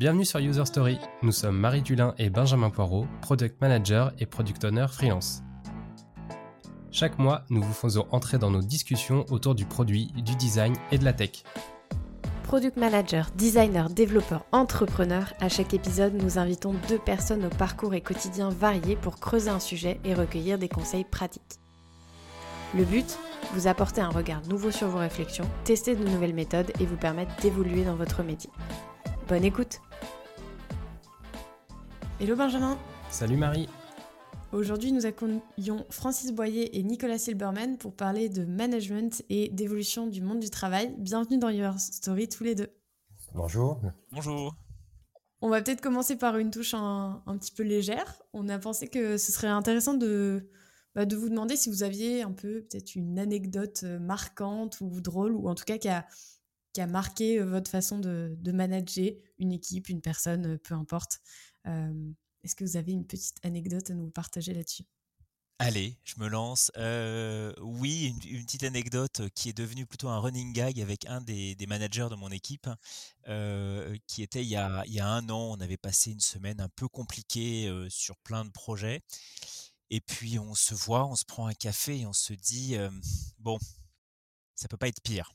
Bienvenue sur User Story. Nous sommes Marie Dulin et Benjamin Poirot, Product Manager et Product Owner freelance. Chaque mois, nous vous faisons entrer dans nos discussions autour du produit, du design et de la tech. Product manager, designer, développeur, entrepreneur, à chaque épisode, nous invitons deux personnes au parcours et quotidien variés pour creuser un sujet et recueillir des conseils pratiques. Le but Vous apporter un regard nouveau sur vos réflexions, tester de nouvelles méthodes et vous permettre d'évoluer dans votre métier. Bonne écoute Hello Benjamin Salut Marie Aujourd'hui, nous accueillons Francis Boyer et Nicolas Silberman pour parler de management et d'évolution du monde du travail. Bienvenue dans Your Story tous les deux. Bonjour. Bonjour. On va peut-être commencer par une touche un, petit peu légère. On a pensé que ce serait intéressant de, bah, de vous demander si vous aviez un peu peut-être une anecdote euh, marquante ou drôle, ou en tout cas qui a, qui a marqué euh, votre façon de, manager une équipe, une personne, euh, peu importe. Est-ce que vous avez une petite anecdote à nous partager là-dessus? Allez, je me lance. oui, une, petite anecdote qui est devenue plutôt un running gag avec un des, managers de mon équipe, qui était il y, a, il y, a, un an. On avait passé une semaine un peu compliquée sur plein de projets. Et puis on se voit, on se prend un café et on se dit, bon, ça peut pas être pire.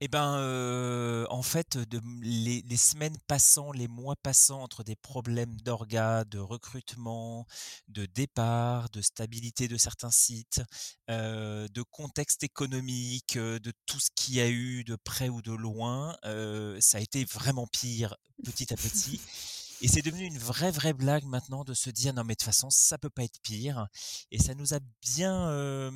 Eh ben, en fait, les, semaines passant, les mois passant entre des problèmes d'orgas, de recrutement, de départ, de stabilité de certains sites, de contexte économique, de tout ce qu'il y a eu de près ou de loin, ça a été vraiment pire petit à petit. Et c'est devenu une vraie, vraie blague maintenant de se dire non mais de toute façon ça peut pas être pire. Et ça nous a bien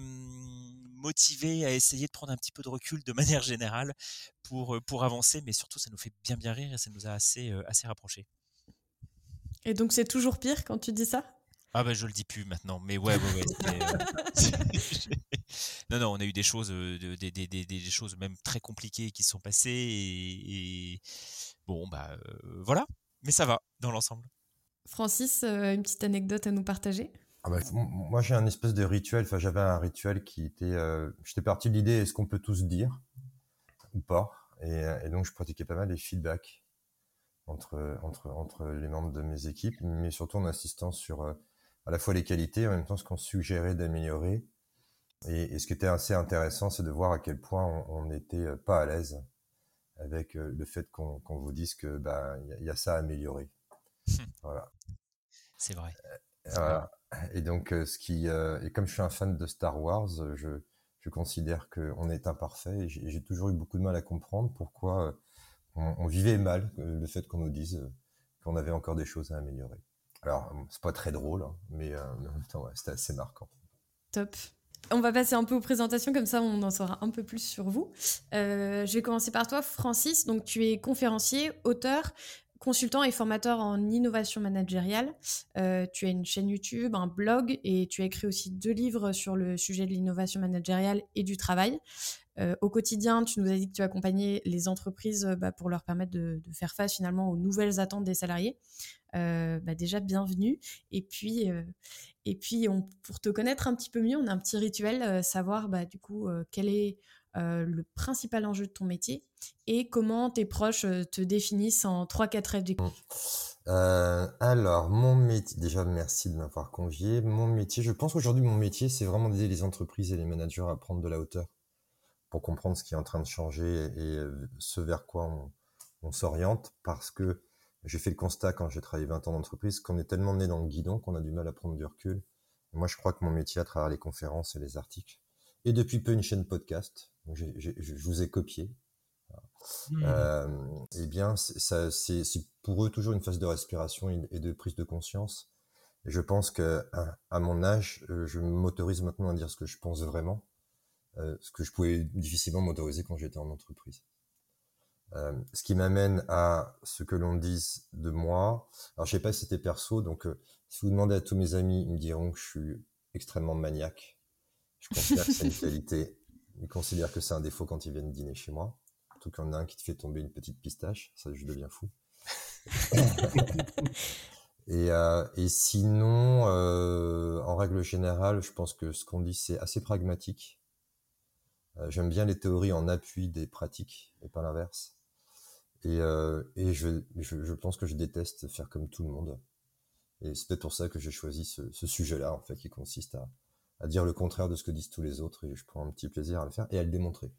motivé à essayer de prendre un petit peu de recul de manière générale pour, euh, pour avancer, mais surtout ça nous fait bien bien rire et ça nous a assez, euh, assez rapprochés. Et donc c'est toujours pire quand tu dis ça? Ah ben je le dis plus maintenant, mais ouais, ouais, ouais. Euh, non, non, on a eu des choses, des, des, des, choses même très compliquées qui sont passées et, bon, bah voilà, mais ça va dans l'ensemble. Francis, une petite anecdote à nous partager? Ah bah, moi, j'ai un espèce de rituel. Enfin, j'avais un rituel qui était. Euh, j'étais parti de l'idée est-ce qu'on peut tous dire ou pas? Euh, et, donc, je pratiquais pas mal les feedbacks entre, entre, entre les membres de mes équipes, mais surtout en insistant sur euh, à la fois les qualités, en même temps ce qu'on suggérait d'améliorer. Et, ce qui était assez intéressant, c'est de voir à quel point on n'était pas à l'aise avec le fait qu'on vous dise que bah il y, a ça à améliorer. voilà. C'est vrai. Voilà. Et donc, euh, ce qui, euh, et comme je suis un fan de Star Wars, euh, je, je considère qu'on est imparfait et j'ai toujours eu beaucoup de mal à comprendre pourquoi on, vivait mal le fait qu'on nous dise qu'on avait encore des choses à améliorer. Alors, c'est pas très drôle, hein, mais en même temps, c'était assez marquant. Top. On va passer un peu aux présentations, comme ça on en saura un peu plus sur vous. je vais commencer par toi, Francis. Donc tu es conférencier, auteur, consultant et formateur en innovation managériale. Euh, tu as une chaîne YouTube, un blog et tu as écrit aussi deux livres sur le sujet de l'innovation managériale et du travail. Euh, au quotidien, tu nous as dit que tu accompagnais les entreprises euh, bah, pour leur permettre de, faire face finalement aux nouvelles attentes des salariés. Bah, déjà, bienvenue. Et puis, et puis pour te connaître un petit peu mieux, on a un petit rituel, savoir bah, du coup quel est euh, le principal enjeu de ton métier et comment tes proches euh, te définissent en 3-4 rêves du euh, alors, mon métier, déjà merci de m'avoir convié. Mon métier, je pense qu'aujourd'hui, mon métier, c'est vraiment d'aider les entreprises et les managers à prendre de la hauteur pour comprendre ce qui est en train de changer et, ce vers quoi on, s'oriente parce que j'ai fait le constat quand j'ai travaillé 20 ans d'entreprise qu'on est tellement né dans le guidon qu'on a du mal à prendre du recul. moi, je crois que mon métier à travers les conférences et les articles, et depuis peu une chaîne podcast, je vous ai copié. Mmh. Euh, eh bien, c'est pour eux toujours une phase de respiration et de prise de conscience. Et je pense que à, mon âge, euh, je m'autorise maintenant à dire ce que je pense vraiment, euh, ce que je pouvais difficilement m'autoriser quand j'étais en entreprise. Euh, ce qui m'amène à ce que l'on dise de moi. Alors, je sais pas si c'était perso, donc si vous demandez à tous mes amis, ils me diront que je suis extrêmement maniaque. Je considère que c'est une qualité ils considèrent que c'est un défaut quand ils viennent dîner chez moi. En tout cas, en a un qui te fait tomber une petite pistache. Ça, je deviens fou. et, euh, et, sinon, euh, en règle générale, je pense que ce qu'on dit, c'est assez pragmatique. Euh, J'aime bien les théories en appui des pratiques et pas l'inverse. Et, euh, et je, je, je, pense que je déteste faire comme tout le monde. Et c'est peut-être pour ça que j'ai choisi ce, ce sujet-là, en fait, qui consiste à, à dire le contraire de ce que disent tous les autres. Et je prends un petit plaisir à le faire et à le démontrer.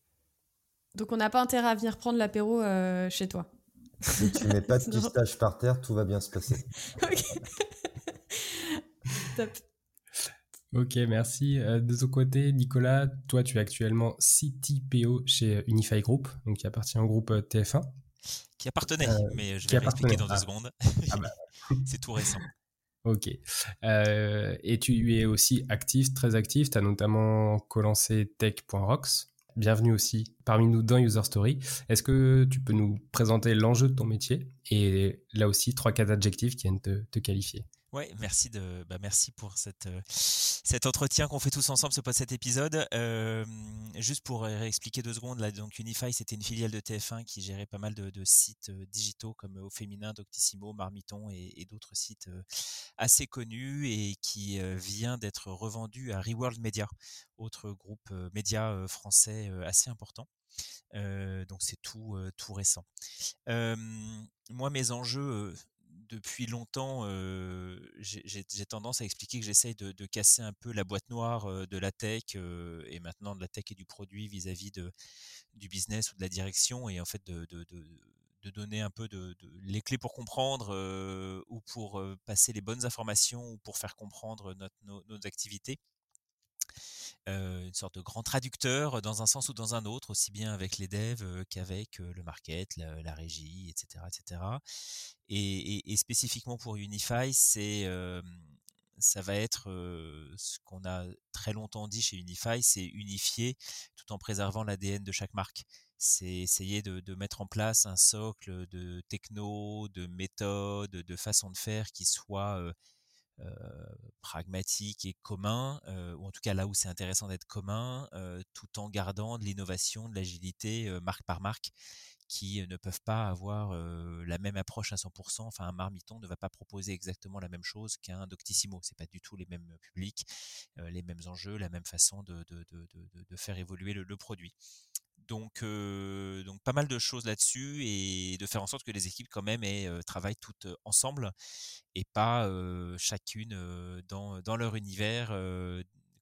Donc on n'a pas intérêt à venir prendre l'apéro euh, chez toi. Si tu mets pas de pistache par terre, tout va bien se passer. ok. Top. Ok, merci. Euh, de ton côté, Nicolas, toi, tu es actuellement CTPO chez Unify Group, donc qui appartient au groupe euh, TF1. Qui appartenait, mais je vais expliquer dans deux ah. secondes. Ah bah. C'est tout récent. Ok. Euh, et tu es aussi actif, très actif. Tu as notamment co-lancé Tech.rocks. Bienvenue aussi parmi nous dans User Story. Est-ce que tu peux nous présenter l'enjeu de ton métier et là aussi trois quatre adjectifs qui viennent te, te qualifier? Oui, merci de, bah merci pour cette, euh, cet entretien qu'on fait tous ensemble ce cet épisode. Euh, juste pour expliquer deux secondes, là, donc Unify, c'était une filiale de TF1 qui gérait pas mal de, sites euh, digitaux comme Au Féminin, Doctissimo, Marmiton et, d'autres sites assez connus et qui vient d'être revendu à Reworld Media, autre groupe média français assez important. donc c'est tout, tout récent. moi, mes enjeux depuis longtemps, j'ai tendance à expliquer que j'essaye de, casser un peu la boîte noire de la tech et maintenant de la tech et du produit vis-à-vis du business ou de la direction et en fait de, donner un peu de, les clés pour comprendre ou pour passer les bonnes informations ou pour faire comprendre nos activités. Euh, une sorte de grand traducteur dans un sens ou dans un autre, aussi bien avec les devs euh, qu'avec euh, le market, la, régie, etc., etc. Et, spécifiquement pour Unify, c'est ça va être ce qu'on a très longtemps dit chez Unify, c'est unifier tout en préservant l'ADN de chaque marque. C'est essayer de, mettre en place un socle de techno, de méthodes, de façon de faire qui soit euh, pragmatique et commun, euh, ou en tout cas là où c'est intéressant d'être commun, euh, tout en gardant de l'innovation, de l'agilité marque par marque qui ne peuvent pas avoir la même approche à 100%. Enfin, un marmiton ne va pas proposer exactement la même chose qu'un Doctissimo. C'est pas du tout les mêmes publics, les mêmes enjeux, la même façon de, faire évoluer le produit. Donc, donc pas mal de choses là-dessus et de faire en sorte que les équipes quand même travaillent toutes ensemble et pas chacune dans, leur univers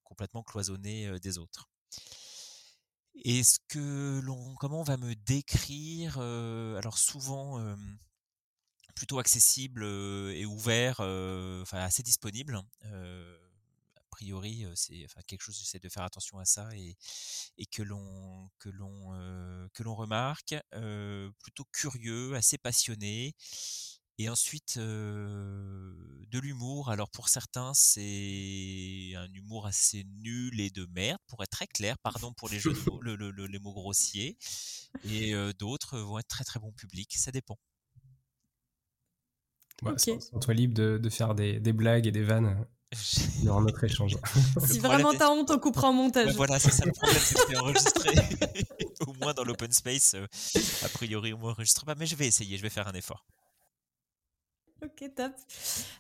complètement cloisonné des autres. Est-ce que l'on, comment on va me décrire Alors souvent plutôt accessible et ouvert, enfin assez disponible priori, c'est enfin, quelque chose, j'essaie de faire attention à ça et, et que l'on que l'on que l'on remarque, plutôt curieux, assez passionné. Et ensuite, de l'humour. Alors pour certains, c'est un humour assez nul et de merde, pour être très clair. Pardon pour les jeux mots, les mots grossiers. Et d'autres vont être très très bon public. Ça dépend. Ouais, toi libre de, de faire des, des, blagues et des vannes il y aura notre échange. si vraiment t'as honte, on coupera en montage. voilà, c'est ça le problème, c'est que enregistré. Au moins dans l'open space, euh, a priori, on m'enregistre pas, mais je vais essayer, je vais faire un effort. Ok, top.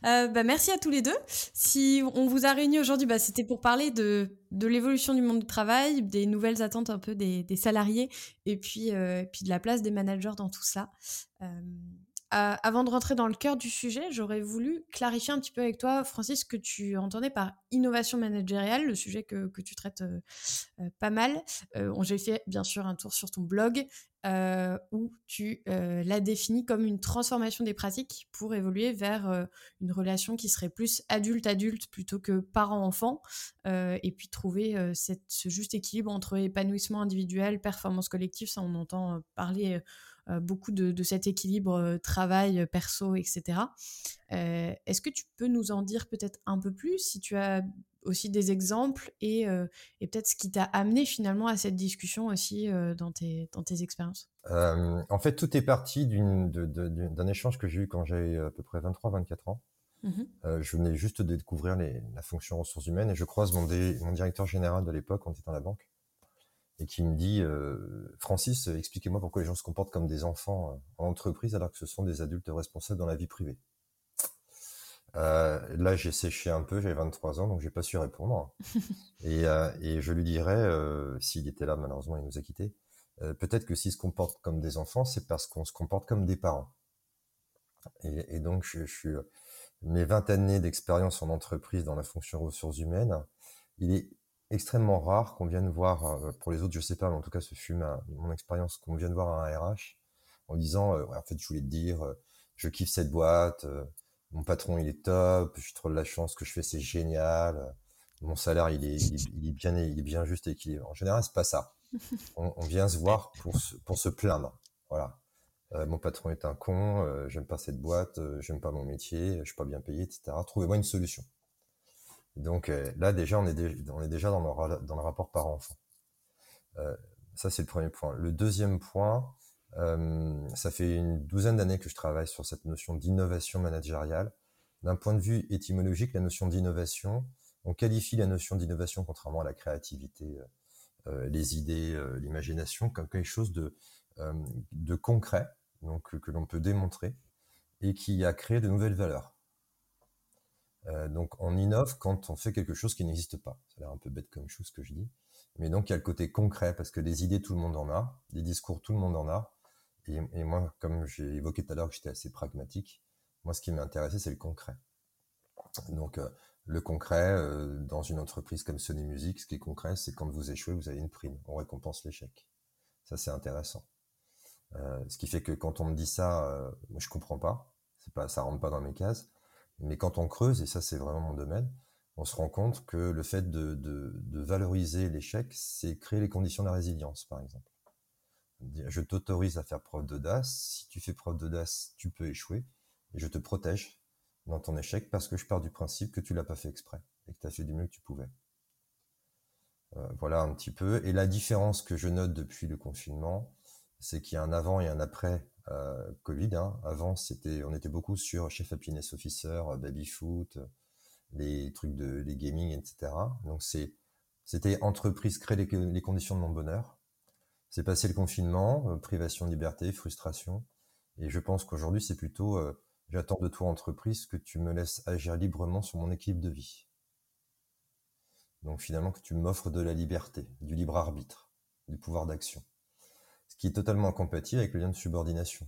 Euh, bah, merci à tous les deux. Si on vous a réunis aujourd'hui, bah, c'était pour parler de, de l'évolution du monde du travail, des nouvelles attentes un peu des, des salariés et puis, euh, puis de la place des managers dans tout ça avant de rentrer dans le cœur du sujet, j'aurais voulu clarifier un petit peu avec toi, Francis, ce que tu entendais par innovation managériale, le sujet que, tu traites euh, euh, pas mal. Euh, J'ai fait bien sûr un tour sur ton blog euh, où tu l'as défini comme une transformation des pratiques pour évoluer vers une relation qui serait plus adulte-adulte plutôt que parent-enfant, et puis trouver ce juste équilibre entre épanouissement individuel, performance collective, ça on entend parler beaucoup de, cet équilibre euh, travail, euh, perso, etc. Est-ce que tu peux nous en dire peut-être un peu plus si tu as aussi des exemples et, et peut-être ce qui t'a amené finalement à cette discussion aussi dans tes, dans tes expériences? En fait, tout est parti d'un échange que j'ai eu quand j'avais à peu près 23-24 ans. Mmh je venais juste de découvrir les, la fonction ressources humaines et je croise mon, mon directeur général de l'époque, on était dans la banque, et qui me dit euh, Francis, expliquez-moi pourquoi les gens se comportent comme des enfants euh, en entreprise alors que ce sont des adultes responsables dans la vie privée. Euh, là, j'ai séché un peu, j'avais 23 ans, donc j'ai pas su répondre. et, euh, et, je lui dirais, euh, s'il était là, malheureusement, il nous a quittés, peut-être que s'ils se comportent comme des enfants, c'est parce qu'on se comporte comme des parents. Et, donc, je, je, suis mes 20 années d'expérience en entreprise dans la fonction ressources humaines, il est extrêmement rare qu'on vienne voir, pour les autres, je sais pas, mais en tout cas, ce fut ma, mon expérience, qu'on vienne voir un RH en disant, en fait, je voulais te dire, je kiffe cette boîte, mon patron il est top, j'ai trop de la chance, ce que je fais c'est génial, mon salaire il est, il est, bien, il est bien juste équilibré. En général, c'est pas ça. On, on, vient se voir pour se, pour se plaindre. Voilà. Euh, mon patron est un con, euh, j'aime pas cette boîte, euh, j'aime pas mon métier, je suis pas bien payé, etc. Trouvez-moi une solution. Donc là déjà on est, on est déjà dans le, rapport parent-enfant. ça c'est le premier point. Le deuxième point, ça fait une douzaine d'années que je travaille sur cette notion d'innovation managériale. D'un point de vue étymologique, la notion d'innovation, on qualifie la notion d'innovation, contrairement à la créativité, euh, les idées, euh, l'imagination, comme quelque chose de, de concret, donc que l'on peut démontrer, et qui a créé de nouvelles valeurs. Euh, donc on innove quand on fait quelque chose qui n'existe pas. Ça a l'air un peu bête comme chose que je dis. Mais donc il y a le côté concret, parce que les idées, tout le monde en a, les discours, tout le monde en a. Et, moi, comme j'ai évoqué tout à l'heure que j'étais assez pragmatique, moi ce qui m'intéressait, c'est le concret. Donc euh, le concret, euh, dans une entreprise comme Sony Music, ce qui est concret, c'est quand vous échouez, vous avez une prime. On récompense l'échec. Ça, c'est intéressant. Ce qui fait que quand on me dit ça, moi, je comprends pas. C'est pas, ça rentre pas dans mes cases. Mais quand on creuse, et ça c'est vraiment mon domaine, on se rend compte que le fait de, valoriser l'échec, c'est créer les conditions de la résilience, par exemple. Je t'autorise à faire preuve d'audace. Si tu fais preuve d'audace, tu peux échouer. Et je te protège dans ton échec parce que je pars du principe que tu l'as pas fait exprès et que tu as fait du mieux que tu pouvais. Euh, voilà un petit peu. Et la différence que je note depuis le confinement, c'est qu'il y a un avant et un après euh, Covid. Hein. Avant, c'était, on était beaucoup sur chef happiness officer, euh, baby foot, les trucs de les gaming, etc. Donc c'est, c'était entreprise créer les, conditions de mon bonheur. C'est passé le confinement, euh, privation de liberté, frustration. Et je pense qu'aujourd'hui, c'est plutôt, euh, j'attends de toi entreprise que tu me laisses agir librement sur mon équilibre de vie. Donc finalement, que tu m'offres de la liberté, du libre arbitre, du pouvoir d'action ce qui est totalement incompatible avec le lien de subordination,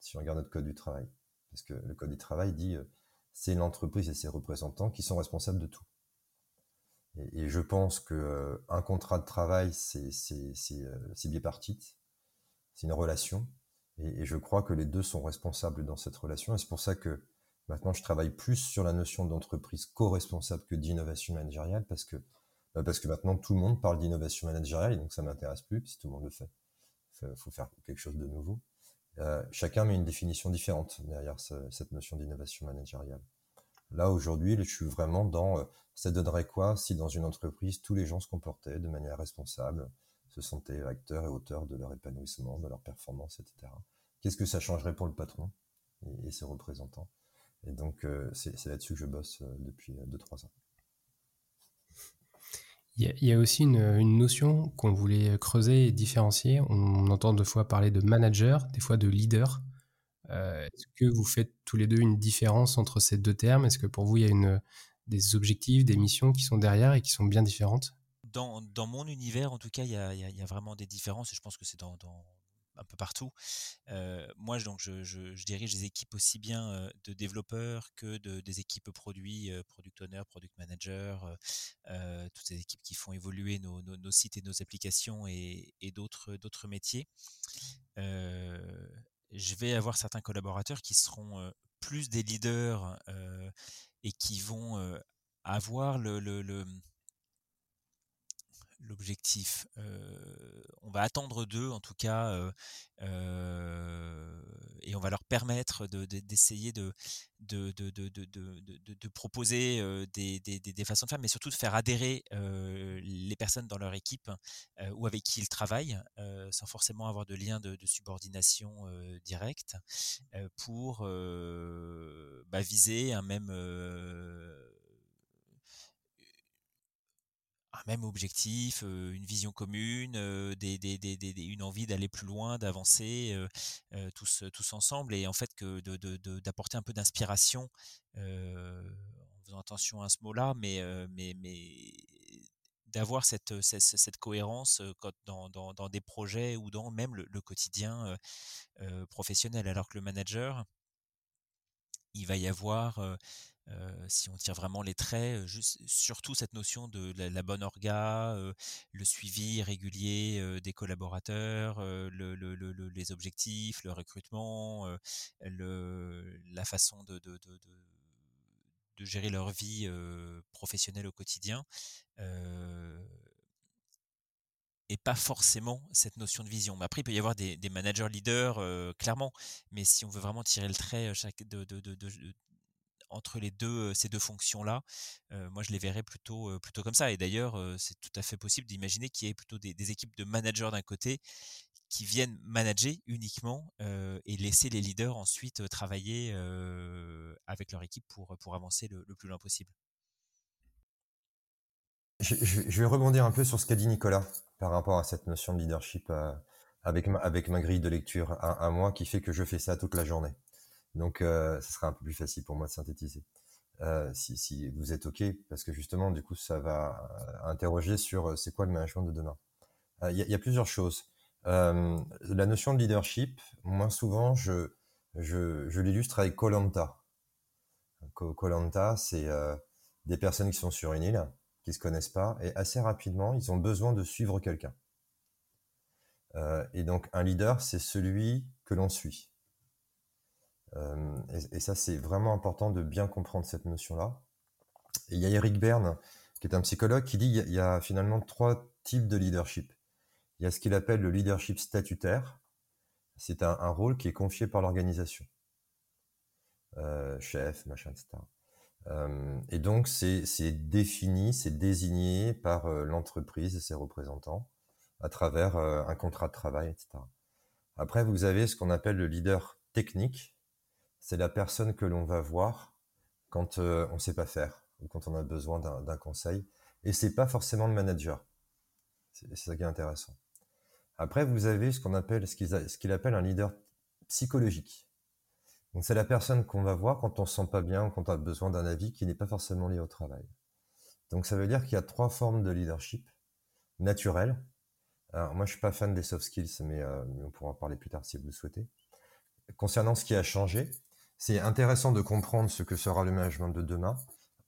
si on regarde notre code du travail. Parce que le code du travail dit, euh, c'est l'entreprise et ses représentants qui sont responsables de tout. Et, je pense que euh, un contrat de travail, c'est euh, bipartite, c'est une relation, et, je crois que les deux sont responsables dans cette relation, et c'est pour ça que maintenant je travaille plus sur la notion d'entreprise co-responsable que d'innovation managériale, parce que, bah, parce que maintenant tout le monde parle d'innovation managériale, et donc ça m'intéresse plus, si tout le monde le fait faut faire quelque chose de nouveau. Euh, chacun met une définition différente derrière cette notion d'innovation managériale. Là, aujourd'hui, je suis vraiment dans euh, ça donnerait quoi si dans une entreprise, tous les gens se comportaient de manière responsable, se sentaient acteurs et auteurs de leur épanouissement, de leur performance, etc. Qu'est-ce que ça changerait pour le patron et, ses représentants? Et donc, euh, c'est là-dessus que je bosse depuis 2-3 ans. Il y, a aussi une, notion qu'on voulait creuser et différencier. On entend deux fois parler de manager, des fois de leader. Euh, est-ce que vous faites tous les deux une différence entre ces deux termes? Est-ce que pour vous, il y a des objectifs, des missions qui sont derrière et qui sont bien différentes? Dans, mon univers, en tout cas, il y a, vraiment des différences et je pense que c'est dans, un peu partout. Euh, moi, donc, je, dirige des équipes aussi bien euh, de développeurs que de, des équipes produits, euh, product owner, product manager, toutes ces équipes qui font évoluer nos, sites et nos applications et, d'autres, d'autres métiers. je vais avoir certains collaborateurs qui seront plus des leaders et qui vont avoir le l'objectif. On va attendre d'eux, en tout cas, et on va leur permettre d'essayer de, de, de, de, proposer des, des, des, façons de faire, mais surtout de faire adhérer les personnes dans leur équipe ou avec qui ils travaillent, sans forcément avoir de lien de, subordination directe, pour bah, viser un même même objectif, une vision commune, une envie d'aller plus loin, d'avancer tous, tous ensemble et en fait que d'apporter un peu d'inspiration en faisant attention à ce mot-là, mais, mais, mais d'avoir cette, cette, cohérence dans, des projets ou dans même le, quotidien professionnel. Alors que le manager, il va y avoir, si on tire vraiment les traits, juste, surtout cette notion de la, bonne orga, le suivi régulier des collaborateurs, le, le, les objectifs, le recrutement, la façon de, gérer leur vie professionnelle au quotidien et pas forcément cette notion de vision. Mais après, il peut y avoir des, managers leaders, clairement. Mais si on veut vraiment tirer le trait de, entre les deux, ces deux fonctions-là, moi, je les verrais plutôt, plutôt comme ça. Et d'ailleurs, c'est tout à fait possible d'imaginer qu'il y ait plutôt des, équipes de managers d'un côté qui viennent manager uniquement et laisser les leaders ensuite travailler avec leur équipe pour, pour avancer le, plus loin possible. Je, vais rebondir un peu sur ce qu'a dit Nicolas par rapport à cette notion de leadership avec ma grille de lecture à, moi qui fait que je fais ça toute la journée. Donc, ce sera un peu plus facile pour moi de synthétiser. si, si, vous êtes OK, parce que justement, du coup, ça va interroger sur c'est quoi le management de demain. Il y, a plusieurs choses. Euh, la notion de leadership, moins souvent, je, je, je l'illustre avec Colanta. Colanta, c'est euh, des personnes qui sont sur une île, qui se connaissent pas, et assez rapidement, ils ont besoin de suivre quelqu'un. Euh, et donc, un leader, c'est celui que l'on suit. Euh, et, ça, c'est vraiment important de bien comprendre cette notion-là. Il y a Eric Berne, qui est un psychologue, qui dit qu'il y a finalement trois types de leadership. Il y a ce qu'il appelle le leadership statutaire. C'est un, rôle qui est confié par l'organisation. Euh, chef, machin, etc. Euh, et donc, c'est défini, c'est désigné par l'entreprise et ses représentants à travers un contrat de travail, etc. Après, vous avez ce qu'on appelle le leader technique. C'est la personne que l'on va voir quand on ne sait pas faire ou quand on a besoin d'un conseil. Et c'est pas forcément le manager. C'est ça qui est intéressant. Après, vous avez ce qu'on appelle, ce qu'il appelle un leader psychologique. C'est la personne qu'on va voir quand on se sent pas bien ou quand on a besoin d'un avis qui n'est pas forcément lié au travail. Donc, ça veut dire qu'il y a trois formes de leadership. Naturel. Alors, moi, je suis pas fan des soft skills, mais, euh, mais on pourra en parler plus tard si vous le souhaitez. Concernant ce qui a changé, c'est intéressant de comprendre ce que sera le management de demain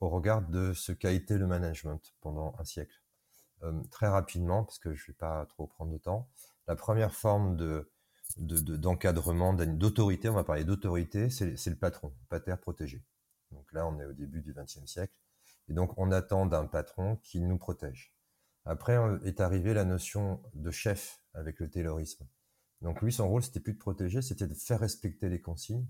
au regard de ce qu'a été le management pendant un siècle. Euh, très rapidement, parce que je ne vais pas trop prendre de temps. La première forme de d'encadrement, d'autorité, on va parler d'autorité, c'est le patron, pater protégé. Donc là, on est au début du XXe siècle, et donc on attend d'un patron qu'il nous protège. Après est arrivée la notion de chef avec le taylorisme. Donc lui, son rôle, c'était plus de protéger, c'était de faire respecter les consignes,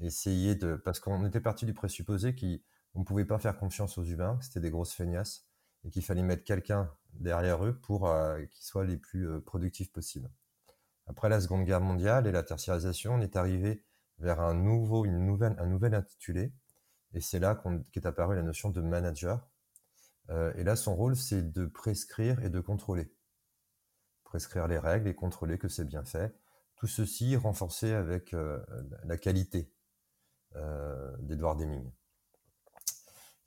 essayer de, parce qu'on était parti du présupposé qu'on ne pouvait pas faire confiance aux humains, que c'était des grosses feignasses, et qu'il fallait mettre quelqu'un derrière eux pour euh, qu'ils soient les plus euh, productifs possibles. Après la Seconde Guerre mondiale et la tertiarisation, on est arrivé vers un nouveau, une nouvelle, un nouvel intitulé, et c'est là qu'est apparue la notion de manager. Euh, et là, son rôle, c'est de prescrire et de contrôler. Prescrire les règles et contrôler que c'est bien fait. Tout ceci renforcé avec la qualité d'Edouard Deming.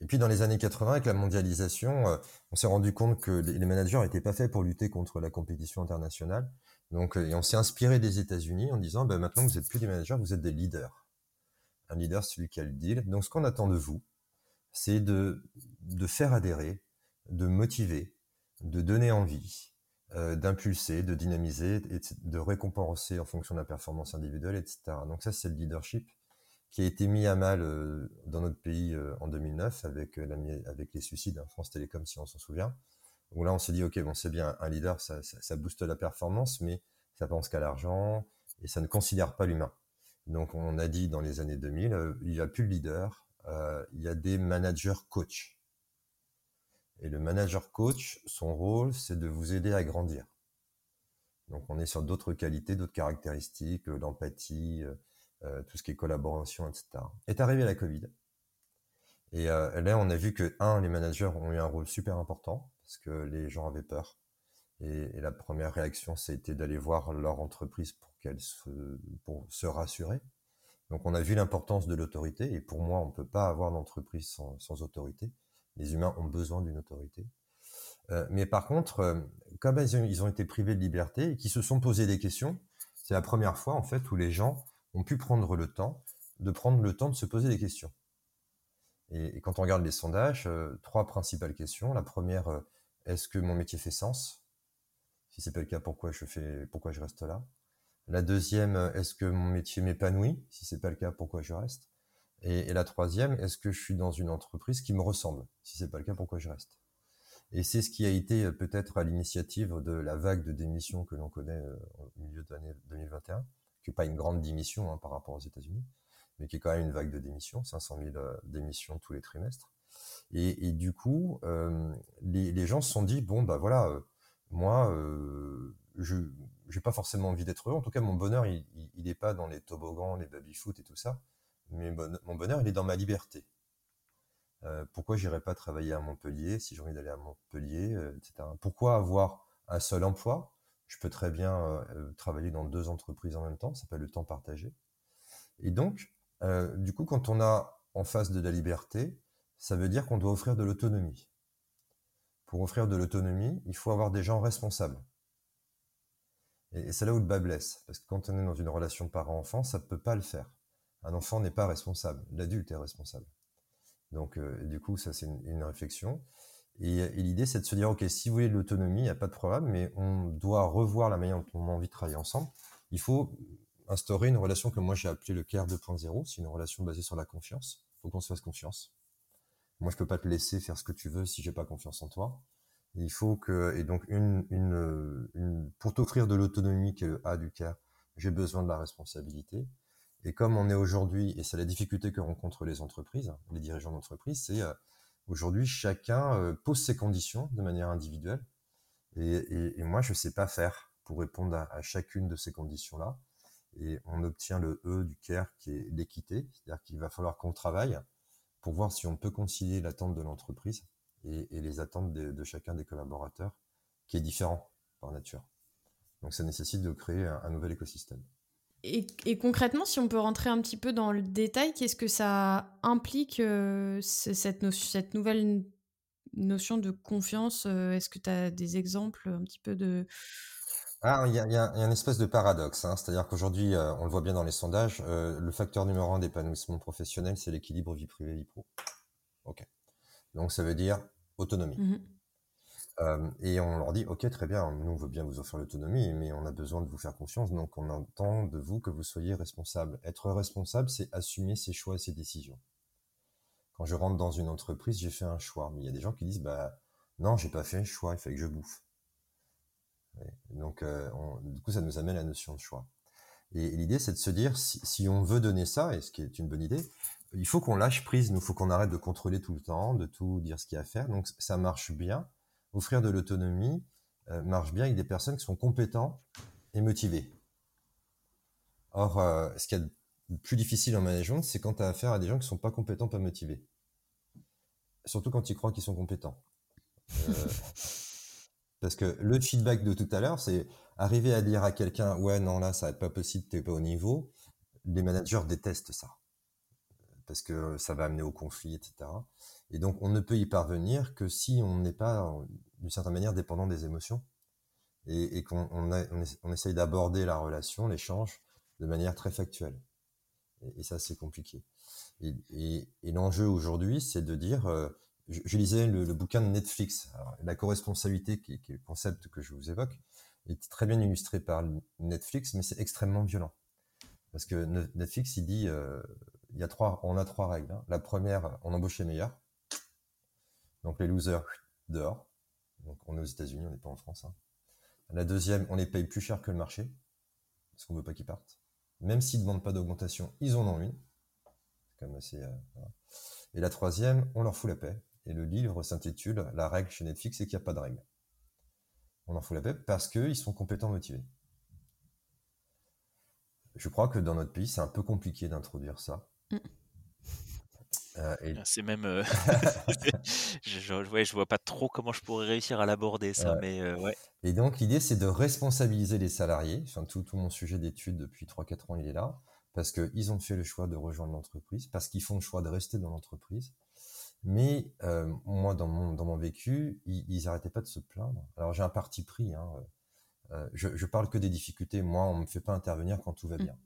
Et puis dans les années 80, avec la mondialisation, euh, on s'est rendu compte que les managers n'étaient pas faits pour lutter contre la compétition internationale. Donc, euh, et on s'est inspiré des États-Unis en disant, ben, maintenant vous n'êtes plus des managers, vous êtes des leaders. Un leader, c'est celui qui a le deal. Donc, ce qu'on attend de vous, c'est de, faire adhérer, de motiver, de donner envie, euh, d'impulser, de dynamiser, de récompenser en fonction de la performance individuelle, etc. Donc ça, c'est le leadership qui a été mis à mal euh, dans notre pays euh, en 2009 avec, euh, avec les suicides, hein, France Télécom si on s'en souvient. Où là on s'est dit ok bon c'est bien un leader ça, booste la performance mais ça pense qu'à l'argent et ça ne considère pas l'humain. Donc on a dit dans les années 2000 il n'y a plus de leader, il y a des managers coach. Et le manager coach, son rôle c'est de vous aider à grandir. Donc on est sur d'autres qualités, d'autres caractéristiques, l'empathie, tout ce qui est collaboration, etc. Est arrivé la Covid. Et euh, là, on a vu que, un, les managers ont eu un rôle super important, parce que les gens avaient peur. Et, la première réaction, c'était d'aller voir leur entreprise pour qu'elle se, pour se rassurer. Donc, on a vu l'importance de l'autorité. Et pour moi, on ne peut pas avoir d'entreprise sans, autorité. Les humains ont besoin d'une autorité. mais par contre, comme ils ont, été privés de liberté et qu'ils se sont posé des questions, c'est la première fois en fait où les gens ont pu prendre le temps de prendre le temps de se poser des questions. Et, quand on regarde les sondages, trois principales questions. La première, est-ce que mon métier fait sens? Si c'est pas le cas, pourquoi je fais, pourquoi je reste là? La deuxième, est-ce que mon métier m'épanouit? Si c'est pas le cas, pourquoi je reste? Et, la troisième, est-ce que je suis dans une entreprise qui me ressemble? Si c'est pas le cas, pourquoi je reste? Et c'est ce qui a été peut-être à l'initiative de la vague de démissions que l'on connaît au milieu de l'année 2021, pas une grande démission hein, par rapport aux États-Unis, mais qui est quand même une vague de démissions, 500 000 démissions tous les trimestres. Et, du coup, euh, les, gens se sont dit bon bah voilà, euh, moi, euh, je j'ai pas forcément envie d'être heureux. En tout cas, mon bonheur, il n'est pas dans les toboggans, les baby-foot et tout ça. Mais mon bonheur, il est dans ma liberté. pourquoi j'irais pas travailler à Montpellier si j'ai envie d'aller à Montpellier, etc. Pourquoi avoir un seul emploi? Je peux très bien travailler dans deux entreprises en même temps. Ça s'appelle le temps partagé. Et donc, du coup, quand on a en face de la liberté, ça veut dire qu'on doit offrir de l'autonomie. Pour offrir de l'autonomie, il faut avoir des gens responsables. Et, c'est là où le bas blesse. Parce que quand on est dans une relation parent-enfant, ça ne peut pas le faire. Un enfant n'est pas responsable. L'adulte est responsable. Donc, euh, du coup, ça, c'est une, réflexion. Et, l'idée, c'est de se dire, OK, si vous voulez de l'autonomie, il n'y a pas de problème, mais on doit revoir la manière dont on a envie de travailler ensemble. Il faut instaurer une relation que moi j'ai appelée le CARE 2.0. C'est une relation basée sur la confiance. Il faut qu'on se fasse confiance. Moi, je peux pas te laisser faire ce que tu veux si j'ai pas confiance en toi. Il faut que, et donc, une, une, une pour t'offrir de l'autonomie que a du CARE, j'ai besoin de la responsabilité. Et comme on est aujourd'hui, et c'est la difficulté que rencontrent les entreprises, les dirigeants d'entreprise, c'est euh, aujourd'hui chacun euh, pose ses conditions de manière individuelle. Et, moi, je sais pas faire pour répondre à, à chacune de ces conditions-là. Et on obtient le E du CARE qui est l'équité, c'est-à-dire qu'il va falloir qu'on travaille pour voir si on peut concilier l'attente de l'entreprise et, les attentes de, chacun des collaborateurs, qui est différent par nature. Donc ça nécessite de créer un, nouvel écosystème. Et, concrètement, si on peut rentrer un petit peu dans le détail, qu'est-ce que ça implique, euh, cette, cette, nouvelle notion de confiance euh, Est-ce que tu as des exemples un petit peu de, ah, il y a, y, a, une espèce de paradoxe, hein. c'est-à-dire qu'aujourd'hui, euh, on le voit bien dans les sondages, le facteur numéro un d'épanouissement professionnel, c'est l'équilibre vie privée vie pro. Ok. Donc ça veut dire autonomie. Mmh euh, et on leur dit, ok, très bien, nous on veut bien vous offrir l'autonomie, mais on a besoin de vous faire confiance, donc on entend de vous que vous soyez responsable. Être responsable, c'est assumer ses choix et ses décisions. Quand je rentre dans une entreprise, j'ai fait un choix, mais il y a des gens qui disent, bah non, j'ai pas fait un choix, il fallait que je bouffe. Donc, euh, du coup, ça nous amène à la notion de choix. Et, l'idée, c'est de se dire, si, on veut donner ça, et ce qui est une bonne idée, il faut qu'on lâche prise, nous, faut qu'on arrête de contrôler tout le temps, de tout dire ce qu'il y a à faire. Donc, ça marche bien. Offrir de l'autonomie euh, marche bien avec des personnes qui sont compétents et motivées. Or, euh, ce qui est le plus difficile en management, c'est quand tu as affaire à des gens qui ne sont pas compétents, pas motivés. Surtout quand ils croient qu'ils sont compétents. Parce que le feedback de tout à l'heure, c'est arriver à dire à quelqu'un, ouais, non, là, ça va être pas possible, t'es pas au niveau. Les managers détestent ça. Parce que ça va amener au conflit, etc. Et donc, on ne peut y parvenir que si on n'est pas, d'une certaine manière, dépendant des émotions. Et, qu'on on, essaye d'aborder la relation, l'échange, de manière très factuelle. Et, ça, c'est compliqué. Et, l'enjeu aujourd'hui, c'est de dire, euh, je, lisais le, bouquin de Netflix, la co-responsabilité, qui, est le concept que je vous évoque, est très bien illustré par Netflix, mais c'est extrêmement violent. Parce que Netflix, il dit, euh, il y a trois, on a trois règles. Hein. La première, on embauche les meilleurs. Donc les losers, dehors. Donc on est aux États-Unis, on n'est pas en France. Hein. La deuxième, on les paye plus cher que le marché, parce qu'on veut pas qu'ils partent. Même s'ils ne demandent pas d'augmentation, ils en ont une. Comme assez. Euh, Et la troisième, on leur fout la paix. Et le livre s'intitule La règle chez Netflix, c'est qu'il n'y a pas de règle. On en fout la paix parce qu'ils sont compétents, motivés. Je crois que dans notre pays, c'est un peu compliqué d'introduire ça. Euh, ah, c'est même. Euh, je, ne vois pas trop comment je pourrais réussir à l'aborder, ça. Mais, euh, ouais. Et donc, l'idée, c'est de responsabiliser les salariés. Enfin, tout, tout mon sujet d'étude depuis 3-4 ans, il est là. Parce qu'ils ont fait le choix de rejoindre l'entreprise, parce qu'ils font le choix de rester dans l'entreprise Mais moi, dans mon, dans mon vécu, ils n'arrêtaient pas de se plaindre. Alors j'ai un parti pris. Hein, je, je parle que des difficultés. Moi, on me fait pas intervenir quand tout va mmh. bien.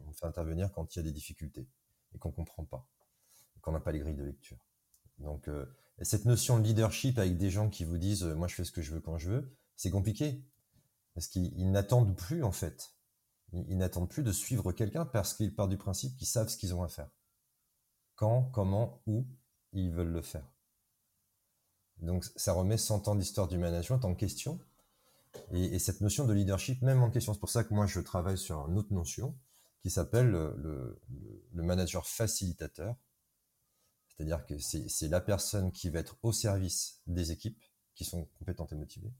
On me fait intervenir quand il y a des difficultés et qu'on comprend pas, qu'on n'a pas les grilles de lecture. Donc cette notion de leadership avec des gens qui vous disent moi je fais ce que je veux quand je veux, c'est compliqué parce qu'ils n'attendent plus en fait. Ils, n'attendent plus de suivre quelqu'un parce qu'ils partent du principe qu'ils savent ce qu'ils ont à faire. Quand, comment, où ils veulent le faire. Donc ça remet 100 ans d'histoire du management en question. Et, cette notion de leadership, même en question, c'est pour ça que moi je travaille sur une autre notion qui s'appelle le, manager facilitateur. C'est-à-dire que c'est la personne qui va être au service des équipes qui sont compétentes et motivées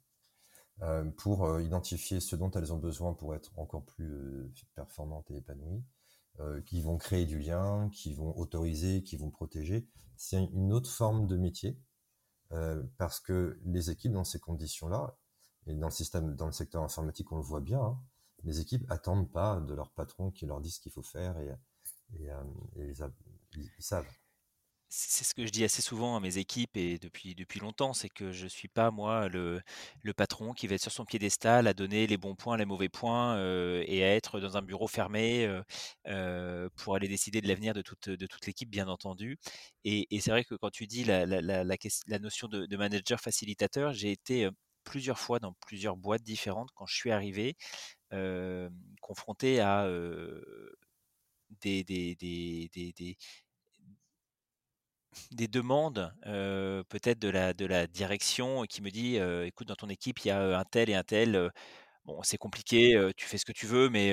euh, pour euh, identifier ce dont elles ont besoin pour être encore plus euh, performantes et épanouies, qui vont créer du lien, qui vont autoriser, qui vont protéger. C'est une autre forme de métier parce que les équipes dans ces conditions-là, et dans le système, dans le secteur informatique, on le voit bien, hein, les équipes attendent pas de leur patron qui leur dise ce qu'il faut faire et, ils, savent c'est ce que je dis assez souvent à mes équipes et depuis, depuis longtemps, c'est que je ne suis pas moi le, le, patron qui va être sur son piédestal à donner les bons points, les mauvais points euh, et à être dans un bureau fermé euh, euh, pour aller décider de l'avenir de toute, de toute l'équipe, bien entendu. Et, c'est vrai que quand tu dis la, la, la, la notion de, manager facilitateur, j'ai été plusieurs fois dans plusieurs boîtes différentes quand je suis arrivé, confronté à des, des, des des demandes peut-être de la, de la direction qui me dit écoute dans ton équipe il y a un tel et un tel bon c'est compliqué tu fais ce que tu veux mais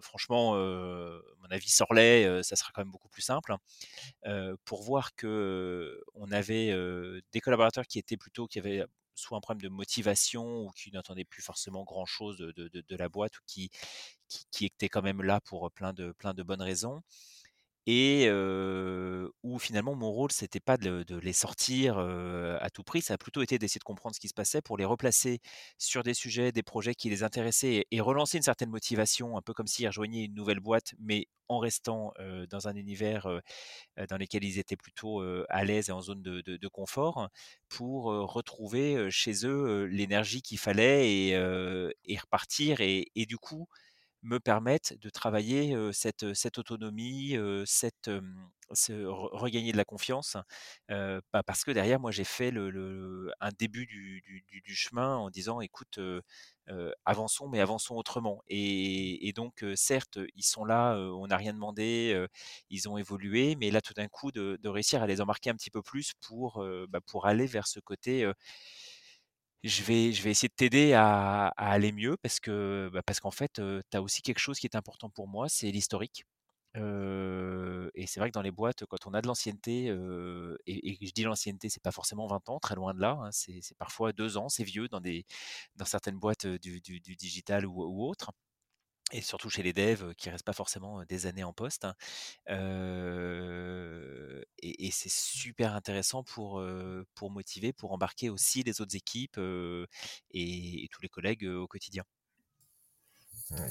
franchement mon avis sort-les ça sera quand même beaucoup plus simple pour voir que on avait des collaborateurs qui étaient plutôt qui avaient soit un problème de motivation ou qui n'entendaient plus forcément grand chose de, de, la boîte ou qui, qui, qui étaient quand même là pour plein de, plein de bonnes raisons et où finalement mon rôle c'était pas de, les sortir à tout prix, ça a plutôt été d'essayer de comprendre ce qui se passait pour les replacer sur des sujets, des projets qui les intéressaient et, relancer une certaine motivation, un peu comme s'ils rejoignaient une nouvelle boîte, mais en restant dans un univers dans lequel ils étaient plutôt à l'aise et en zone de, confort, pour retrouver chez eux l'énergie qu'il fallait et, repartir et, et du coup me permettent de travailler cette, cette autonomie, cette, regagner de la confiance, euh, parce que derrière, moi, j'ai fait le, un début du, du, chemin en disant, écoute, avançons, mais avançons autrement. Et, donc, certes, ils sont là, on n'a rien demandé, ils ont évolué, mais là, tout d'un coup, de, réussir à les embarquer un petit peu plus pour, bah, pour aller vers ce côté je vais, je vais essayer de t'aider à, aller mieux parce que bah, parce qu'en fait, tu as aussi quelque chose qui est important pour moi, c'est l'historique. et c'est vrai que dans les boîtes, quand on a de l'ancienneté, et, je dis l'ancienneté, c'est pas forcément 20 ans, très loin de là, hein, c'est parfois 2 ans, c'est vieux dans, des, dans certaines boîtes du, du, digital ou, ou autres et surtout chez les devs qui restent pas forcément des années en poste. Hein. et, c'est super intéressant pour, pour motiver, pour embarquer aussi les autres équipes et, tous les collègues au quotidien.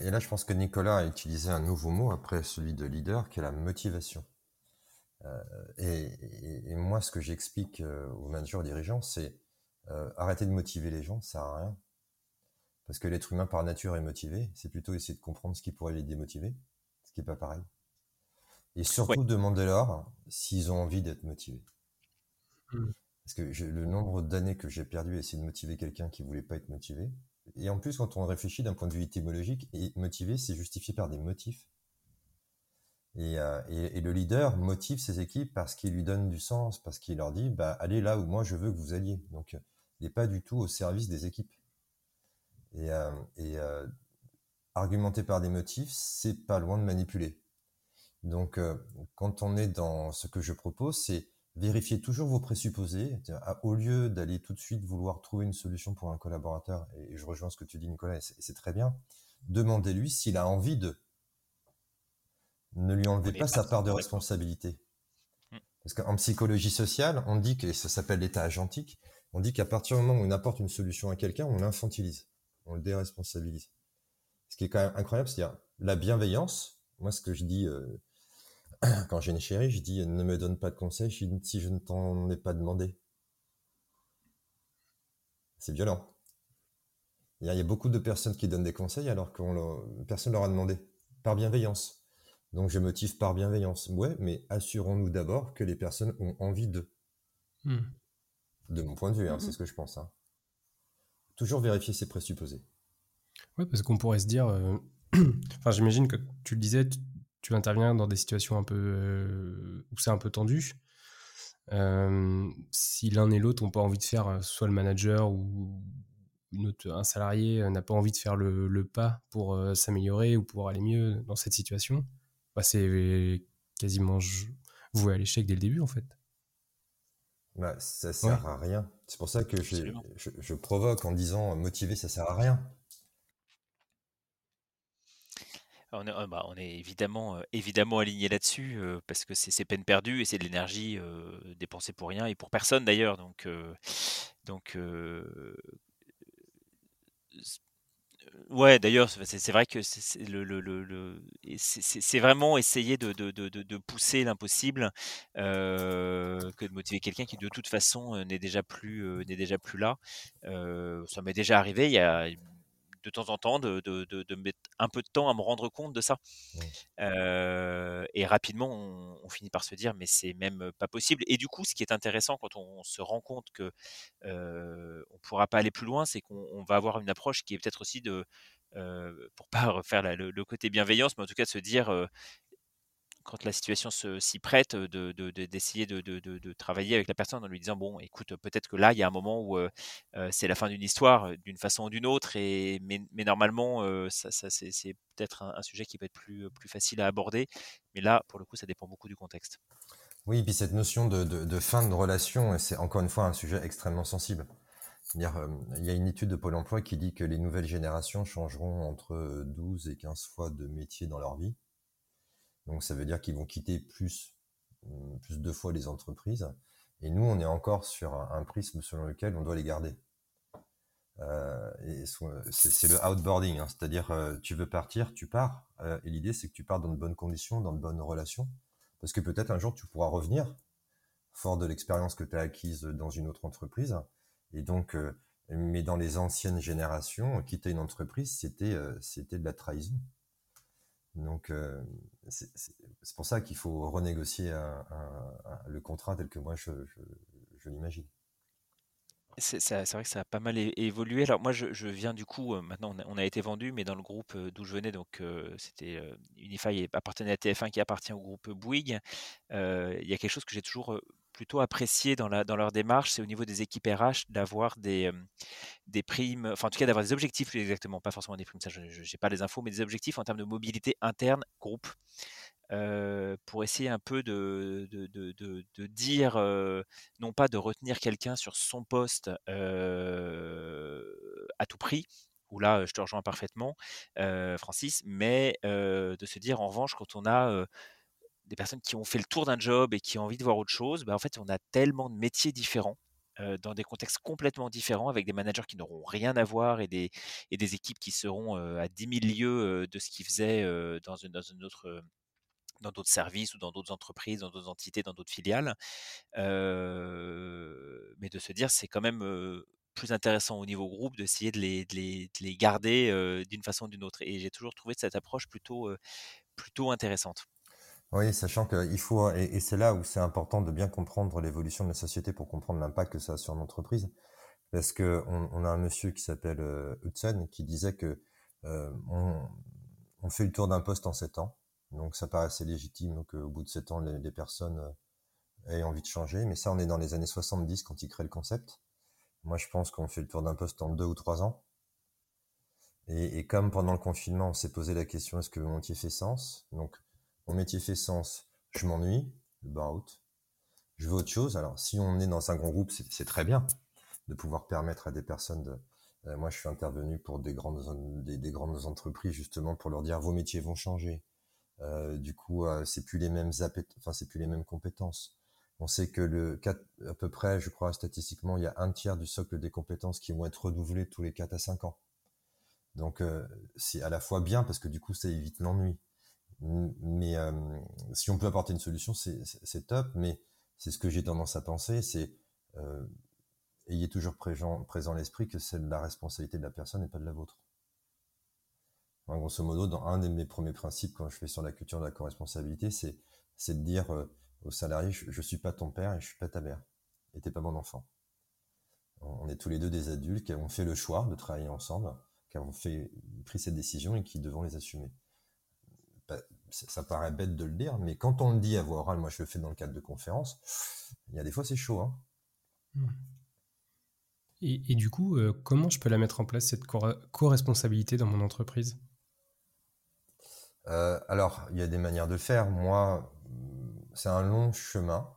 Et là, je pense que Nicolas a utilisé un nouveau mot après celui de leader, qui est la motivation. et, moi, ce que j'explique aux managers, dirigeants, c'est arrêter de motiver les gens, ça sert à rien. Parce que l'être humain par nature est motivé, c'est plutôt essayer de comprendre ce qui pourrait les démotiver, ce qui n'est pas pareil. Et surtout demandez-leur s'ils ont envie d'être motivés. Mmh. Parce que le nombre d'années que j'ai perdu à essayer de motiver quelqu'un qui voulait pas être motivé, et en plus quand on réfléchit d'un point de vue étymologique, et motivé c'est justifié par des motifs. Euh, et, le leader motive ses équipes parce qu'il lui donne du sens, parce qu'il leur dit, bah, allez là où moi je veux que vous alliez. Donc, il n'est pas du tout au service des équipes. Et, euh, euh, argumenter par des motifs, c'est pas loin de manipuler. Donc, euh, quand on est dans ce que je propose, c'est vérifier toujours vos présupposés, au lieu d'aller tout de suite vouloir trouver une solution pour un collaborateur, et je rejoins ce que tu dis Nicolas, et c'est très bien, demandez-lui s'il a envie de. Ne lui enlevez pas sa part de responsabilité. Hmm. Parce qu'en psychologie sociale, on dit que ça s'appelle l'état agentique, on dit qu'à partir du moment où on apporte une solution à quelqu'un, on l'infantilise on le déresponsabilise. Ce qui est quand même incroyable, c'est-à-dire la bienveillance. Moi, ce que je dis euh, quand j'ai une chérie, je dis ne me donne pas de conseils si je ne t'en ai pas demandé. C'est violent. Il y, a, beaucoup de personnes qui donnent des conseils alors que personne ne leur a demandé, par bienveillance. Donc je motive par bienveillance. Ouais, mais assurons-nous d'abord que les personnes ont envie d'eux. Hmm. De mon point de vue, hein, c'est ce que je pense. Hein. Toujours vérifier ses présupposés. Oui, parce qu'on pourrait se dire. Euh, enfin, j'imagine que tu le disais, tu, interviens dans des situations un peu. Euh, où c'est un peu tendu. Euh, si l'un et l'autre n'ont pas envie de faire soit le manager ou une autre, un salarié n'a pas envie de faire le, pas pour s'améliorer ou pour aller mieux dans cette situation, bah c'est quasiment voué à l'échec dès le début en fait. Bah, ça sert à rien. C'est pour ça que je, je, provoque en disant motiver, ça sert à rien. On est, bah, on est évidemment, évidemment aligné là-dessus parce que c'est peine perdue et c'est de l'énergie dépensée pour rien et pour personne d'ailleurs. Donc, donc Ouais, d'ailleurs, c'est vrai que c'est vraiment essayer de, pousser l'impossible euh, que de motiver quelqu'un qui de toute façon euh, n'est déjà plus euh, déjà plus là. ça m'est déjà arrivé. Il y a de temps en temps de, de, de, mettre un peu de temps à me rendre compte de ça. Euh, et rapidement, on, finit par se dire, mais c'est même pas possible. Et du coup, ce qui est intéressant quand on, se rend compte que euh, on pourra pas aller plus loin, c'est qu'on va avoir une approche qui est peut-être aussi de, euh, pour pas refaire le, le, côté bienveillance, mais en tout cas de se dire, quand la situation s'y prête, d'essayer de, de, travailler avec la personne en lui disant bon, écoute, peut-être que là, il y a un moment où c'est la fin d'une histoire, d'une façon ou d'une autre, et, mais, normalement, ça, c'est peut-être un, sujet qui peut être plus, plus facile à aborder. Mais là, pour le coup, ça dépend beaucoup du contexte. Oui, et puis cette notion de, fin de relation, c'est encore une fois un sujet extrêmement sensible. il y a une étude de Pôle emploi qui dit que les nouvelles générations changeront entre 12 et 15 fois de métier dans leur vie. Donc ça veut dire qu'ils vont quitter plus, hum, plus de fois les entreprises. Et nous, on est encore sur un, prisme selon lequel on doit les garder. Euh, c'est le outboarding, hein. c'est-à-dire euh, tu veux partir, tu pars. Euh, et l'idée, c'est que tu pars dans de bonnes conditions, dans de bonnes relations. Parce que peut-être un jour, tu pourras revenir, fort de l'expérience que tu as acquise dans une autre entreprise. Et donc, mais dans les anciennes générations, quitter une entreprise, c'était c'était de la trahison. Donc, euh, c'est pour ça qu'il faut renégocier le contrat tel que moi je, l'imagine. C'est vrai que ça a pas mal évolué. Alors moi, je, viens du coup, euh, maintenant on a, été vendu, mais dans le groupe euh, d'où je venais, donc c'était Unify appartenait à TF1 qui appartient au groupe Bouygues. Il y a quelque chose que j'ai toujours plutôt apprécié dans, leur démarche, c'est au niveau des équipes RH d'avoir des, primes, enfin en tout cas d'avoir des objectifs plus exactement, pas forcément des primes, ça je n'ai pas les infos, mais des objectifs en termes de mobilité interne groupe. pour essayer un peu de dire, non pas de retenir quelqu'un sur son poste à tout prix, où là je te rejoins parfaitement, Francis, mais de se dire en revanche quand on a des personnes qui ont fait le tour d'un job et qui ont envie de voir autre chose, bah, en fait, on a tellement de métiers différents dans des contextes complètement différents, avec des managers qui n'auront rien à voir et des, et des équipes qui seront à 10 000 lieues de ce qu'ils faisaient dans, une, dans une autre dans d'autres services ou dans d'autres entreprises, dans d'autres entités, dans d'autres filiales. mais de se dire, c'est quand même plus intéressant au niveau groupe d'essayer de les, de les, de les garder d'une façon ou d'une autre. Et j'ai toujours trouvé cette approche plutôt, plutôt intéressante. Oui, sachant qu'il faut, et, c'est là où c'est important de bien comprendre l'évolution de la société pour comprendre l'impact que ça a sur l'entreprise. Parce que on, a un monsieur qui s'appelle euh, Hudson qui disait que euh, on, fait le tour d'un poste en sept ans. Donc ça paraît assez légitime qu'au bout de sept ans, les, personnes euh, aient envie de changer. Mais ça, on est dans les années 70 quand il crée le concept. Moi, je pense qu'on fait le tour d'un poste en deux ou trois ans. Et, et, comme pendant le confinement, on s'est posé la question est-ce que mon métier fait sens? Donc mon métier fait sens, je m'ennuie, le burn-out, je veux autre chose. Alors, si on est dans un grand groupe, c'est très bien de pouvoir permettre à des personnes de. Euh, moi, je suis intervenu pour des grandes, des, grandes entreprises justement pour leur dire vos métiers vont changer. Euh, du coup, euh, c'est plus les mêmes plus les mêmes compétences. On sait que le à peu près, je crois statistiquement, il y a un tiers du socle des compétences qui vont être renouvelées tous les 4 à 5 ans. Donc c'est à la fois bien parce que du coup ça évite l'ennui Mais si on peut apporter une solution, c'est top. Mais c'est ce que j'ai tendance à penser, c'est ayez toujours présent, présent l'esprit que c'est la responsabilité de la personne et pas de la vôtre. grosso modo, dans un de mes premiers principes quand je fais sur la culture de la co-responsabilité, c'est de dire aux salariés, je, suis pas ton père et je suis pas ta mère. Et t'es pas mon enfant. On est tous les deux des adultes qui avons fait le choix de travailler ensemble, qui avons fait, pris cette décision et qui devons les assumer. Ça paraît bête de le dire, mais quand on le dit à voix orale, moi je le fais dans le cadre de conférences, il y a des fois c'est chaud. Hein. Hmm. Et, du coup, euh, comment je peux la mettre en place, cette co-responsabilité dans mon entreprise? Euh, Alors, il y a des manières de faire. Moi, c'est un long chemin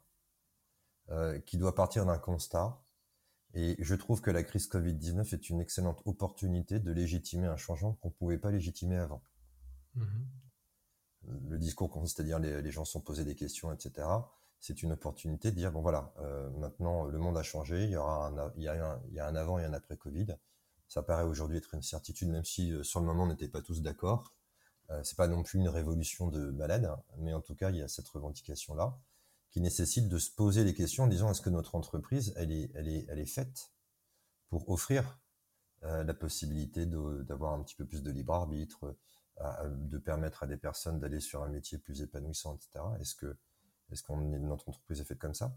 euh, qui doit partir d'un constat. Et je trouve que la crise Covid-19 est une excellente opportunité de légitimer un changement qu'on ne pouvait pas légitimer avant. Mmh Le discours consiste à dire les, les gens sont posés des questions, etc. C'est une opportunité de dire, bon voilà, euh, maintenant le monde a changé, il y, aura un, il, y a un, il y a un avant et un après Covid. Ça paraît aujourd'hui être une certitude, même si euh, sur le moment on n'était pas tous d'accord. Euh, c'est pas non plus une révolution de balade, mais en tout cas il y a cette revendication là qui nécessite de se poser les questions en disant est-ce que notre entreprise, elle est, elle est, elle est faite pour offrir euh, la possibilité d'avoir un petit peu plus de libre arbitre, de permettre à des personnes d'aller sur un métier plus épanouissant, etc. Est-ce que est-ce qu'on notre entreprise est faite comme ça?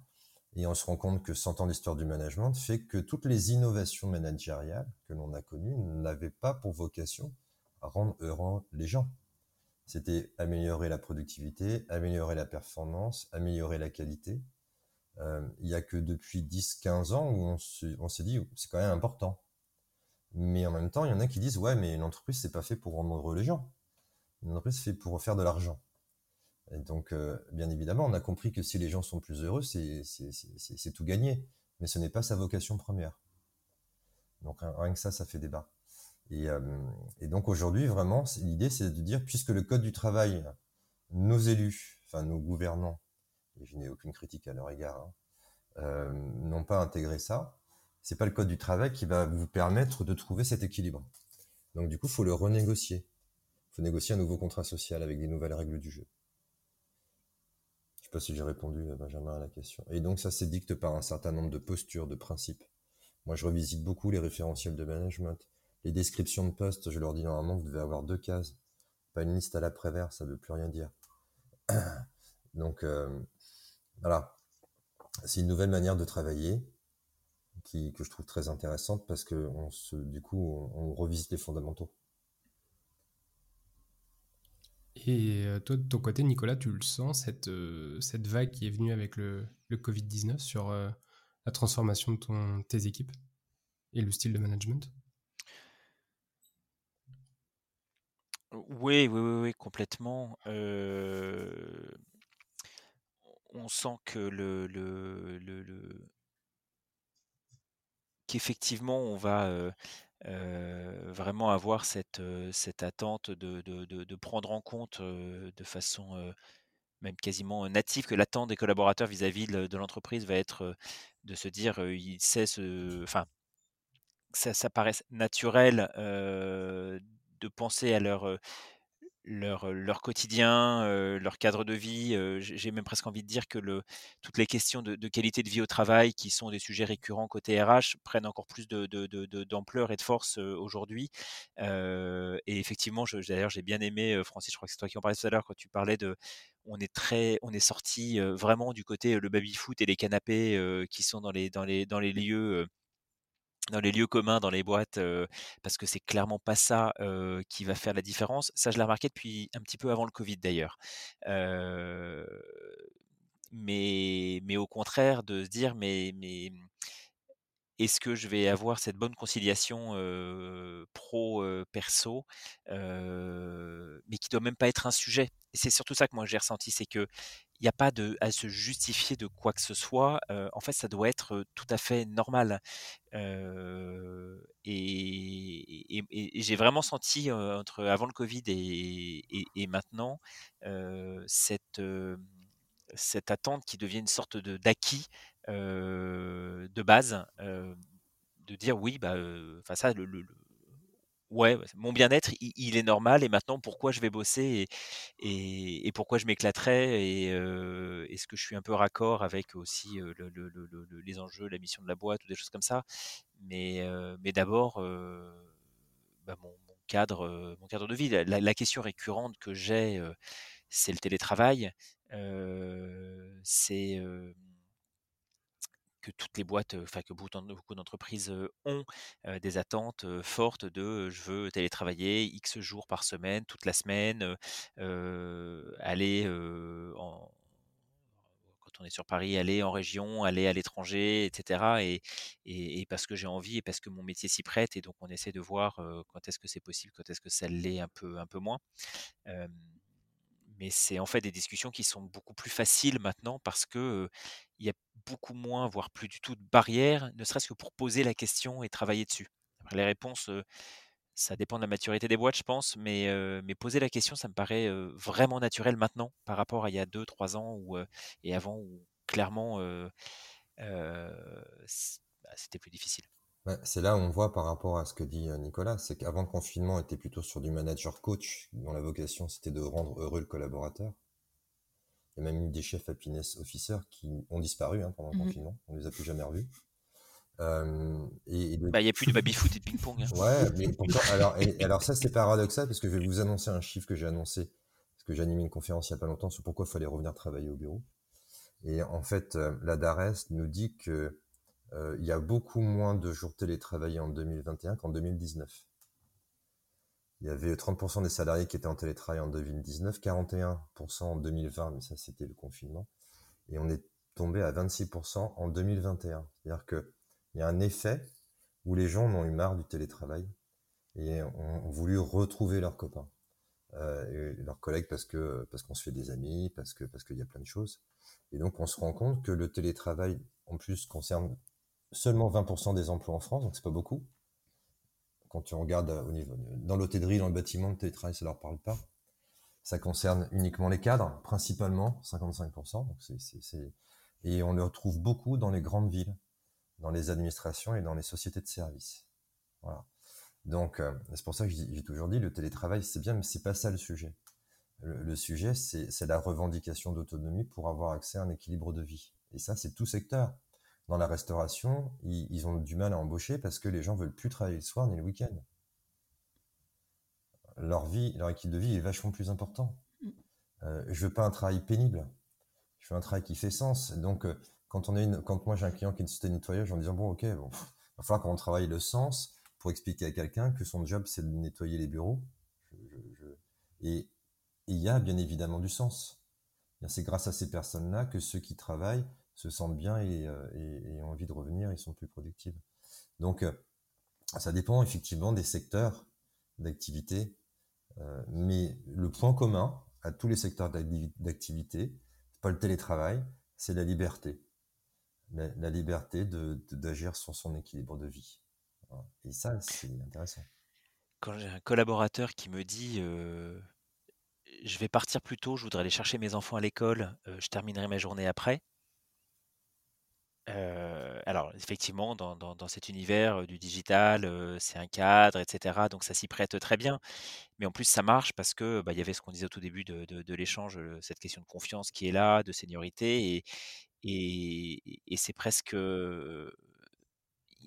Et on se rend compte que 100 ans d'histoire du management fait que toutes les innovations managériales que l'on a connues n'avaient pas pour vocation à rendre heureux les gens. C'était améliorer la productivité, améliorer la performance, améliorer la qualité. Euh, il n'y a que depuis 10-15 ans où on s'est dit c'est quand même important. Mais en même temps, il y en a qui disent ouais, mais une entreprise c'est pas fait pour rendre heureux les gens. Une entreprise c'est fait pour faire de l'argent. Et donc, euh, bien évidemment, on a compris que si les gens sont plus heureux, c'est tout gagné. Mais ce n'est pas sa vocation première. Donc rien que ça, ça fait débat. Et, euh, donc aujourd'hui, vraiment, l'idée, c'est de dire, puisque le Code du travail, nos élus, enfin nos gouvernants, et je n'ai aucune critique à leur égard, hein, euh, n'ont pas intégré ça, c'est pas le Code du travail qui va vous permettre de trouver cet équilibre. Donc du coup, faut le renégocier. Faut négocier un nouveau contrat social avec des nouvelles règles du jeu. Je sais pas si j'ai répondu, à Benjamin, à la question. Et donc ça s'édicte par un certain nombre de postures, de principes. Moi, je revisite beaucoup les référentiels de management les descriptions de poste, je leur dis normalement, vous devez avoir deux cases. Pas une liste à l'après-vert, ça veut plus rien dire. Donc, euh, voilà. C'est une nouvelle manière de travailler qui, que je trouve très intéressante parce que on se, du coup, on, revisite les fondamentaux. Et euh, toi, de ton côté, Nicolas, tu le sens, cette, euh, cette vague qui est venue avec le, le Covid-19 sur la transformation de ton, tes équipes et le style de management? Oui, oui, oui, oui, complètement. on sent que le, le, le, qu'effectivement, on va vraiment avoir cette, cette attente de, prendre en compte de façon même quasiment native que l'attente des collaborateurs vis-à-vis de, l'entreprise va être de se dire, il sait ce, enfin, ça, ça paraît naturel de penser à leur, leur, leur quotidien, leur cadre de vie. J'ai même presque envie de dire que le, toutes les questions de, qualité de vie au travail, qui sont des sujets récurrents côté RH, prennent encore plus d'ampleur de, et de force aujourd'hui. et effectivement, d'ailleurs, j'ai bien aimé, Francis, je crois que c'est toi qui en parlais tout à l'heure, quand tu parlais de, on est très, on est sorti vraiment du côté le baby foot et les canapés qui sont dans les, dans les, dans les lieux dans les lieux communs, dans les boîtes, parce que c'est clairement pas ça qui va faire la différence. Ça, je l'ai remarqué depuis un petit peu avant le Covid d'ailleurs. mais, mais au contraire, de se dire, mais, mais est-ce que je vais avoir cette bonne conciliation pro-perso, mais qui doit même pas être un sujet. Et c'est surtout ça que moi j'ai ressenti, c'est que il n'y a pas de, à se justifier de quoi que ce soit. en fait, ça doit être tout à fait normal. et, j'ai vraiment senti entre avant le Covid et, maintenant cette cette attente qui devient une sorte d'acquis de base, de dire oui, bah, enfin ça, le, ouais, mon bien-être, il, est normal et maintenant pourquoi je vais bosser et, pourquoi je m'éclaterais et est-ce que je suis un peu raccord avec aussi les enjeux, la mission de la boîte ou des choses comme ça. Mais, d'abord, bah, mon, cadre, mon cadre de vie. La, question récurrente que j'ai, c'est le télétravail. c'est que toutes les boîtes, enfin que beaucoup d'entreprises ont des attentes fortes de je veux télétravailler X jours par semaine, toute la semaine, aller en, on est sur Paris, aller en région, aller à l'étranger, etc. Et, et, parce que j'ai envie et parce que mon métier s'y prête. Et donc on essaie de voir quand est-ce que c'est possible, quand est-ce que ça l'est un peu, un peu moins mais c'est en fait des discussions qui sont beaucoup plus faciles maintenant parce que il y a beaucoup moins, voire plus du tout de barrières, ne serait-ce que pour poser la question et travailler dessus. Après, les réponses, ça dépend de la maturité des boîtes, je pense, mais, poser la question, ça me paraît vraiment naturel maintenant par rapport à il y a 2-3 ans où, et avant où clairement bah, c'était plus difficile. C'est là où on voit par rapport à ce que dit Nicolas, c'est qu'avant le confinement, on était plutôt sur du manager coach, dont la vocation c'était de rendre heureux le collaborateur. Il y a même eu des chefs happiness officers qui ont disparu hein, pendant le mmh confinement. On ne les a plus jamais revus. Euh, et, bah, il n'y a plus de baby-foot et de ping-pong. Hein. Ouais, mais pourtant, alors, alors ça c'est paradoxal parce que je vais vous annoncer un chiffre que j'ai annoncé, parce que j'ai animé une conférence il n'y a pas longtemps sur pourquoi il fallait revenir travailler au bureau. Et en fait, euh, la DARES nous dit que euh, il y a beaucoup moins de jours télétravaillés en 2021 qu'en 2019. Il y avait 30% des salariés qui étaient en télétravail en 2019, 41% en 2020, mais ça c'était le confinement. Et on est tombé à 26% en 2021. C'est-à-dire qu'il y a un effet où les gens en ont eu marre du télétravail et ont, voulu retrouver leurs copains, euh, et leurs collègues parce que parce qu'on se fait des amis, parce que parce qu'il y a plein de choses. Et donc on se rend compte que le télétravail en plus concerne seulement 20% des emplois en France, donc c'est pas beaucoup quand tu regardes euh, au niveau, dans l'hôtellerie, dans le bâtiment, le télétravail, ça leur parle pas. Ça concerne uniquement les cadres, principalement, 55%. Donc c'est, Et on le retrouve beaucoup dans les grandes villes, dans les administrations et dans les sociétés de services. Voilà. Donc, euh, c'est pour ça que j'ai toujours dit, le télétravail, c'est bien, mais c'est pas ça le sujet. Le, sujet, c'est la revendication d'autonomie pour avoir accès à un équilibre de vie. Et ça, c'est tout secteur dans la restauration, ils, ont du mal à embaucher parce que les gens veulent plus travailler le soir ni le week-end. Leur vie, leur équipe de vie est vachement plus important. Mm. Euh, je veux pas un travail pénible. Je veux un travail qui fait sens. Donc, euh, quand on est une, quand moi j'ai un client qui est une société de nettoyage, en disant bon, ok, bon, il va falloir qu'on travaille le sens pour expliquer à quelqu'un que son job c'est de nettoyer les bureaux. Et il y a bien évidemment du sens. C'est grâce à ces personnes-là que ceux qui travaillent se sentent bien euh, et, ont envie de revenir, ils sont plus productifs. Donc, euh, ça dépend effectivement des secteurs d'activité, euh, mais le point commun à tous les secteurs d'activité, c'est pas le télétravail, c'est la liberté. La, liberté d'agir sur son équilibre de vie. Et ça, c'est intéressant. Quand j'ai un collaborateur qui me dit je vais partir plus tôt, je voudrais aller chercher mes enfants à l'école, je terminerai ma journée après alors effectivement, dans dans cet univers, du digital, c'est un cadre etc. donc ça s'y prête très bien. Mais en plus ça marche parce que, bah, il y avait ce qu'on disait au tout début de de l'échange, cette question de confiance qui est là, de seniorité et et c'est presque,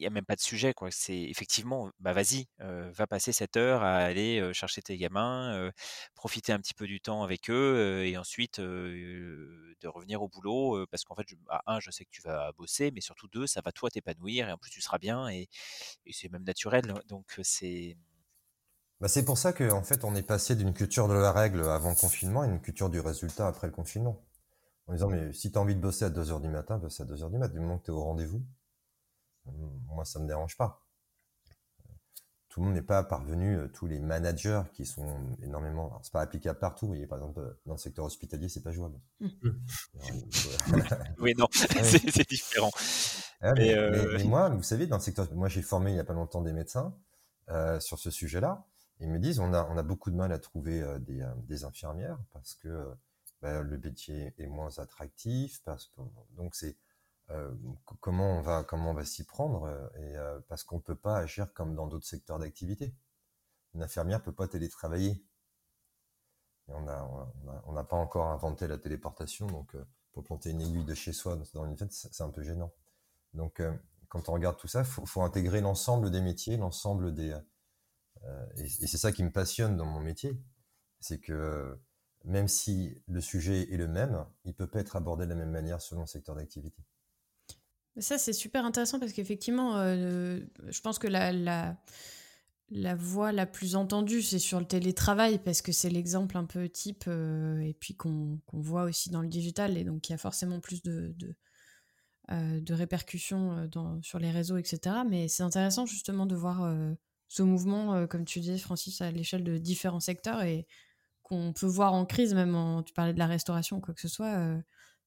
n'y a même pas de sujet. Quoi. C'est effectivement, bah vas-y, va passer cette heure à aller chercher tes gamins, profiter un petit peu du temps avec eux et ensuite de revenir au boulot parce qu'en fait, je, bah, un, je sais que tu vas bosser, mais surtout deux, ça va toi t'épanouir et en plus tu seras bien et, c'est même naturel. Donc c'est. Bah c'est pour ça qu'en en fait, on est passé d'une culture de la règle avant le confinement à une culture du résultat après le confinement. En disant, mais si tu as envie de bosser à 2h du matin, bosse à 2h du matin, du moment que tu es au rendez-vous moi, ça me dérange pas. Tout le monde n'est pas parvenu, euh, tous les managers qui sont énormément, c'est pas applicable partout. par exemple, euh, dans le secteur hospitalier, c'est pas jouable. Mmh. oui, non, c'est différent. Ah, euh, mais, moi, vous savez, dans le secteur, moi, j'ai formé il y a pas longtemps des médecins sur ce sujet-là. Ils me disent, on a, on a beaucoup de mal à trouver des, des infirmières parce que bah, le métier est moins attractif, parce que donc c'est euh, comment on va comment on va s'y prendre euh, et euh, parce qu'on peut pas agir comme dans d'autres secteurs d'activité. Une infirmière peut pas télétravailler. on n'a on a, pas encore inventé la téléportation, donc pour planter une aiguille de chez soi dans une fête, c'est un peu gênant. Donc, quand on regarde tout ça, il faut, intégrer l'ensemble des métiers, l'ensemble des... Euh, et, c'est ça qui me passionne dans mon métier, c'est que même si le sujet est le même, il peut pas être abordé de la même manière selon le secteur d'activité. Ça, c'est super intéressant parce qu'effectivement, je pense que la, la, la voie la plus entendue, c'est sur le télétravail, parce que c'est l'exemple un peu type, euh, et puis qu'on voit aussi dans le digital, et donc il y a forcément plus de, de, euh, répercussions euh, dans, sur les réseaux, etc. Mais c'est intéressant justement de voir ce mouvement, comme tu disais, Francis, à l'échelle de différents secteurs, et qu'on peut voir en crise, même en, tu parlais de la restauration ou quoi que ce soit.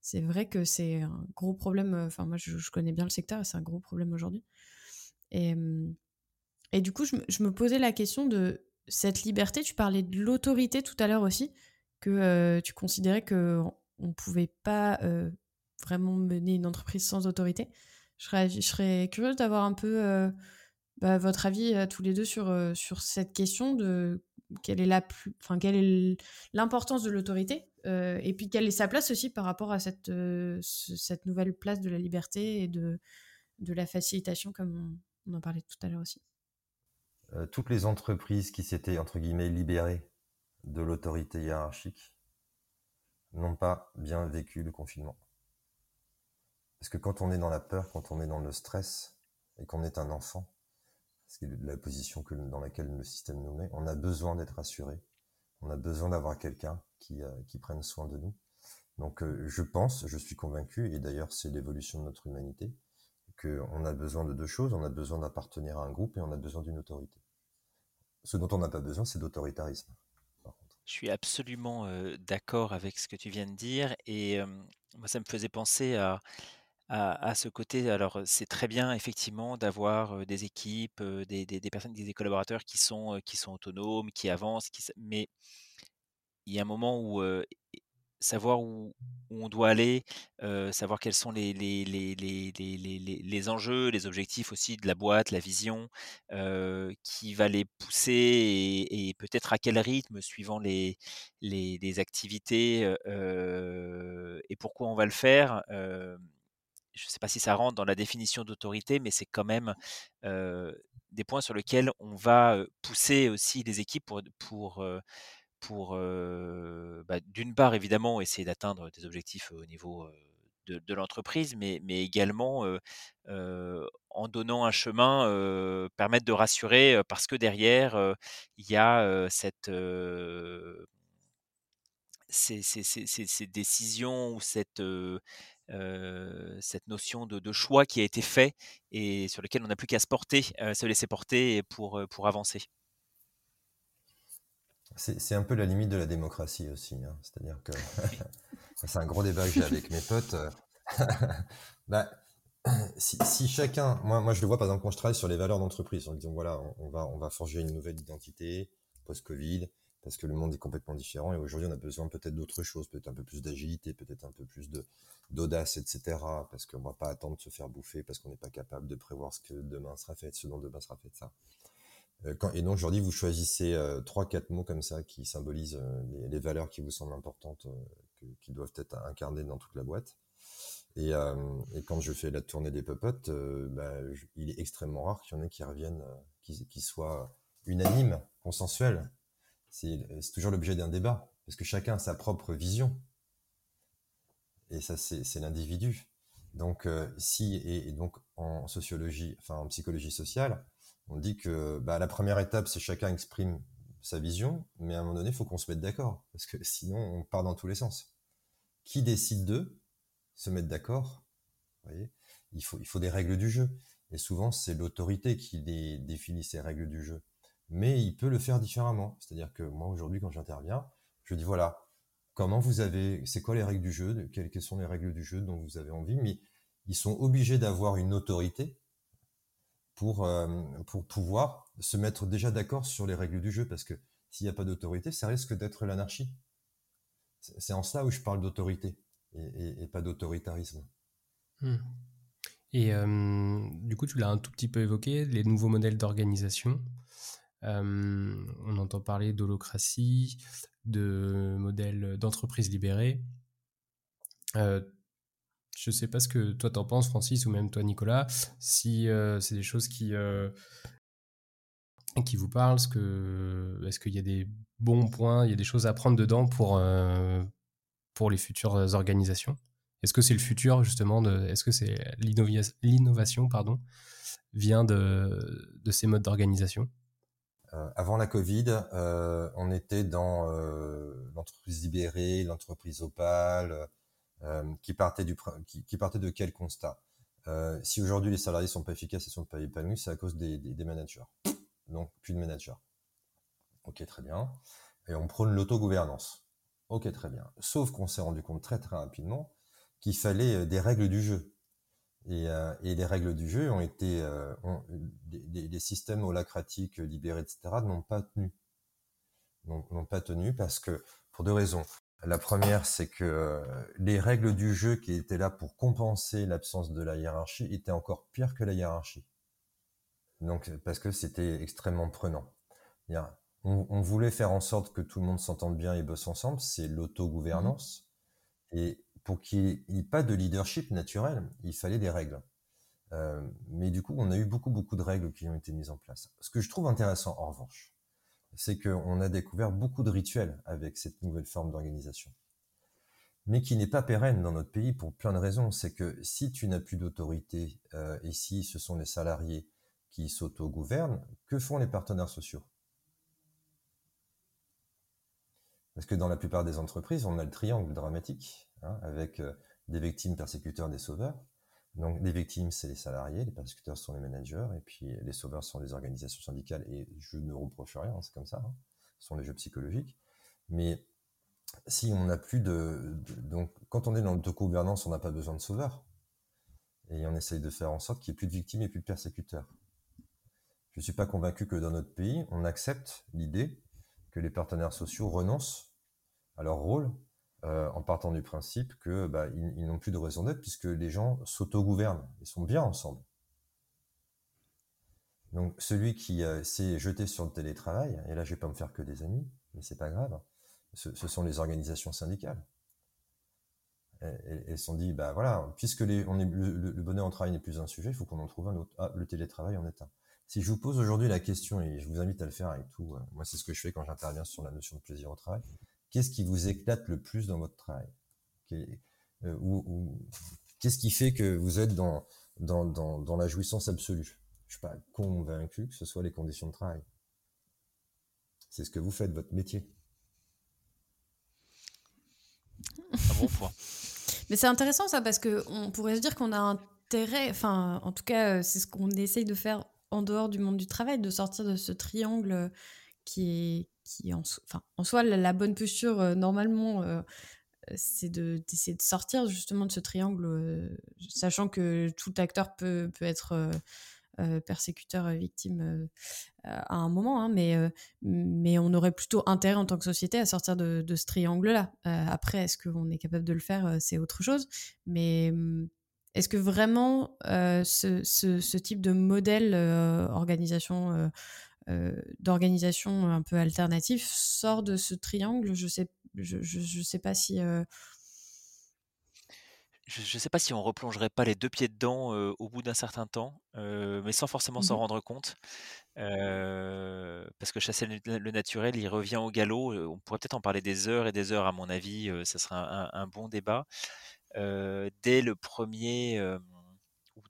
C'est vrai que c'est un gros problème. Enfin, moi, je, je, connais bien le secteur, et c'est un gros problème aujourd'hui. Et. Et du coup, je, me posais la question de cette liberté. Tu parlais de l'autorité tout à l'heure aussi, que euh, tu considérais qu'on ne pouvait pas euh, vraiment mener une entreprise sans autorité. Je serais, je curieuse d'avoir un peu euh, bah, votre avis à tous les deux sur, sur cette question de quelle est l'importance de l'autorité et puis quelle est sa place aussi par rapport à cette, cette nouvelle place de la liberté et de, la facilitation comme on en parlait tout à l'heure aussi. Euh, toutes les entreprises qui s'étaient, entre guillemets, libérées de l'autorité hiérarchique n'ont pas bien vécu le confinement. Parce que quand on est dans la peur, quand on est dans le stress, et qu'on est un enfant, c'est la position dans laquelle le système nous met, on a besoin d'être assuré. On a besoin d'avoir quelqu'un qui, euh, qui prenne soin de nous. Donc euh, je pense, je suis convaincu, et d'ailleurs c'est l'évolution de notre humanité, qu'on a besoin de deux choses. On a besoin d'appartenir à un groupe et on a besoin d'une autorité. Ce dont on n'a pas besoin, c'est d'autoritarisme. Je suis absolument d'accord avec ce que tu viens de dire et moi ça me faisait penser à, à, ce côté. Alors c'est très bien effectivement d'avoir des équipes, des, des, personnes, des collaborateurs qui sont, qui sont autonomes, qui avancent, qui, mais il y a un moment où savoir où, on doit aller, savoir quels sont les, les, les, les, enjeux, les objectifs aussi de la boîte, la vision, qui va les pousser et, peut-être à quel rythme suivant les, activités et pourquoi on va le faire. je ne sais pas si ça rentre dans la définition d'autorité, mais c'est quand même des points sur lesquels on va pousser aussi les équipes pour, pour pour, bah, d'une part, évidemment, essayer d'atteindre des objectifs au niveau de, l'entreprise, mais, mais également en donnant un chemin, permettre de rassurer, parce que derrière, il y a cette, ces, ces, ces, décisions ou cette, cette notion de, de, choix qui a été fait et sur lequel on n'a plus qu'à se porter, se laisser porter pour, pour avancer. C'est un peu la limite de la démocratie aussi. Hein. C'est-à-dire que c'est un gros débat que j'ai avec mes potes. bah, si, chacun, moi, moi je le vois par exemple quand je travaille sur les valeurs d'entreprise, en disant voilà, on, va, on va forger une nouvelle identité post-Covid, parce que le monde est complètement différent et aujourd'hui on a besoin peut-être d'autre chose, peut-être un peu plus d'agilité, peut-être un peu plus de d'audace, etc. Parce qu'on va pas attendre de se faire bouffer parce qu'on n'est pas capable de prévoir ce que demain sera fait, ce dont demain sera fait, ça. Euh, et donc aujourd'hui, vous choisissez euh, trois, quatre mots comme ça qui symbolisent euh, les, valeurs qui vous semblent importantes, qui doivent être incarnées dans toute la boîte. Et, quand je fais la tournée des popotes, bah, il est extrêmement rare qu'il y en ait qui reviennent, qui, soient unanimes, consensuels. C'est toujours l'objet d'un débat, parce que chacun a sa propre vision. Et ça, c'est l'individu. Donc, si, et, donc en sociologie, enfin en psychologie sociale, on dit que bah, la première étape, c'est chacun exprime sa vision, mais à un moment donné, il faut qu'on se mette d'accord, parce que sinon, on part dans tous les sens. Qui décide de se mettre d'accord il faut, des règles du jeu. Et souvent, c'est l'autorité qui définit ces règles du jeu. Mais il peut le faire différemment. C'est-à-dire que moi, aujourd'hui, quand j'interviens, je dis voilà, comment vous avez, c'est quoi les règles du jeu, quelles sont les règles du jeu dont vous avez envie, mais ils sont obligés d'avoir une autorité pour, euh, pour pouvoir se mettre déjà d'accord sur les règles du jeu, parce que s'il n'y a pas d'autorité, ça risque d'être l'anarchie. C'est en ça où je parle d'autorité et, pas d'autoritarisme. Hmm. Et euh, du coup, tu l'as un tout petit peu évoqué, les nouveaux modèles d'organisation. on entend parler d'holocratie, de modèles d'entreprise libérée. Je ne sais pas ce que toi t'en penses, Francis, ou même toi, Nicolas, si c'est des choses qui, qui vous parlent. Est-ce qu'il y a des bons points, il y a des choses à prendre dedans pour, pour les futures organisations? Est-ce que c'est le futur, justement Est-ce que c'est l'innovation, pardon, vient de, de ces modes d'organisation? Euh, avant la Covid, euh, on était dans euh, l'entreprise libérée, l'entreprise opale, qui partait du qui, partait de quel constat? Si aujourd'hui les salariés sont pas efficaces et sont pas épanouis, c'est à cause des, managers. Donc plus de managers. Ok, très bien. Et on prône l'autogouvernance. Ok, très bien. Sauf qu'on s'est rendu compte très très rapidement qu'il fallait des règles du jeu. Et, euh, et, les règles du jeu ont été, euh, des, systèmes holacratiques libérés, etc., n'ont pas tenu. N'ont pas tenu parce que, pour deux raisons. La première, c'est que euh, les règles du jeu qui étaient là pour compenser l'absence de la hiérarchie étaient encore pires que la hiérarchie. Donc, parce que c'était extrêmement prenant. On, on, voulait faire en sorte que tout le monde s'entende bien et bosse ensemble, c'est l'autogouvernance. Mmh. Et pour qu'il n'y ait pas de leadership naturel, il fallait des règles. Euh, mais du coup, on a eu beaucoup, beaucoup de règles qui ont été mises en place. Ce que je trouve intéressant, en revanche, c'est qu'on a découvert beaucoup de rituels avec cette nouvelle forme d'organisation. Mais qui n'est pas pérenne dans notre pays pour plein de raisons. C'est que si tu n'as plus d'autorité, euh, et si ce sont les salariés qui s'autogouvernent, que font les partenaires sociaux? Parce que dans la plupart des entreprises, on a le triangle dramatique Hein, avec euh, des victimes, persécuteurs, des sauveurs. Donc les victimes, c'est les salariés, les persécuteurs sont les managers, et puis les sauveurs sont les organisations syndicales, et je ne reproche rien, c'est comme ça, hein. ce sont les jeux psychologiques. Mais si on n'a plus de, Donc quand on est dans l'autogouvernance, on n'a pas besoin de sauveurs. Et on essaye de faire en sorte qu'il n'y ait plus de victimes et plus de persécuteurs. Je ne suis pas convaincu que dans notre pays, on accepte l'idée que les partenaires sociaux renoncent à leur rôle euh, en partant du principe que bah, ils, n'ont plus de raison d'être puisque les gens s'autogouvernent et sont bien ensemble. Donc celui qui euh, s'est jeté sur le télétravail, et là je vais pas me faire que des amis, mais c'est pas grave, ce, sont les organisations syndicales. Elles se sont dit, bah voilà, puisque le, bonheur en travail n'est plus un sujet, il faut qu'on en trouve un autre. Ah, le télétravail en est un. Si je vous pose aujourd'hui la question, et je vous invite à le faire avec tout, euh, moi c'est ce que je fais quand j'interviens sur la notion de plaisir au travail, Qu'est-ce qui vous éclate le plus dans votre travail? Euh, ou, Qu'est-ce qui fait que vous êtes dans, dans, dans, la jouissance absolue? Je ne suis pas convaincu que ce soit les conditions de travail. C'est ce que vous faites, votre métier. Un bon point. Mais c'est intéressant ça parce qu'on pourrait se dire qu'on a intérêt, enfin en tout cas c'est ce qu'on essaye de faire en dehors du monde du travail, de sortir de ce triangle qui est, en, enfin, en soi, la, bonne posture, euh, normalement, euh, c'est d'essayer de, sortir justement de ce triangle, euh, sachant que tout acteur peut, peut être persécuteur, victime à un moment, hein, mais, mais on aurait plutôt intérêt en tant que société à sortir de, ce triangle-là. après, est-ce qu'on est capable de le faire C'est autre chose, mais mmh, est-ce que vraiment ce, ce, type de modèle organisation d'organisation un peu alternative sort de ce triangle. Je sais, je, je, sais pas si. Euh, je ne sais pas si on replongerait pas les deux pieds dedans euh, au bout d'un certain temps, mais sans forcément s'en mmh rendre compte. parce que chasser le, naturel, il revient au galop. On pourrait peut-être en parler des heures et des heures, à mon avis. ça sera un, un bon débat. dès le premier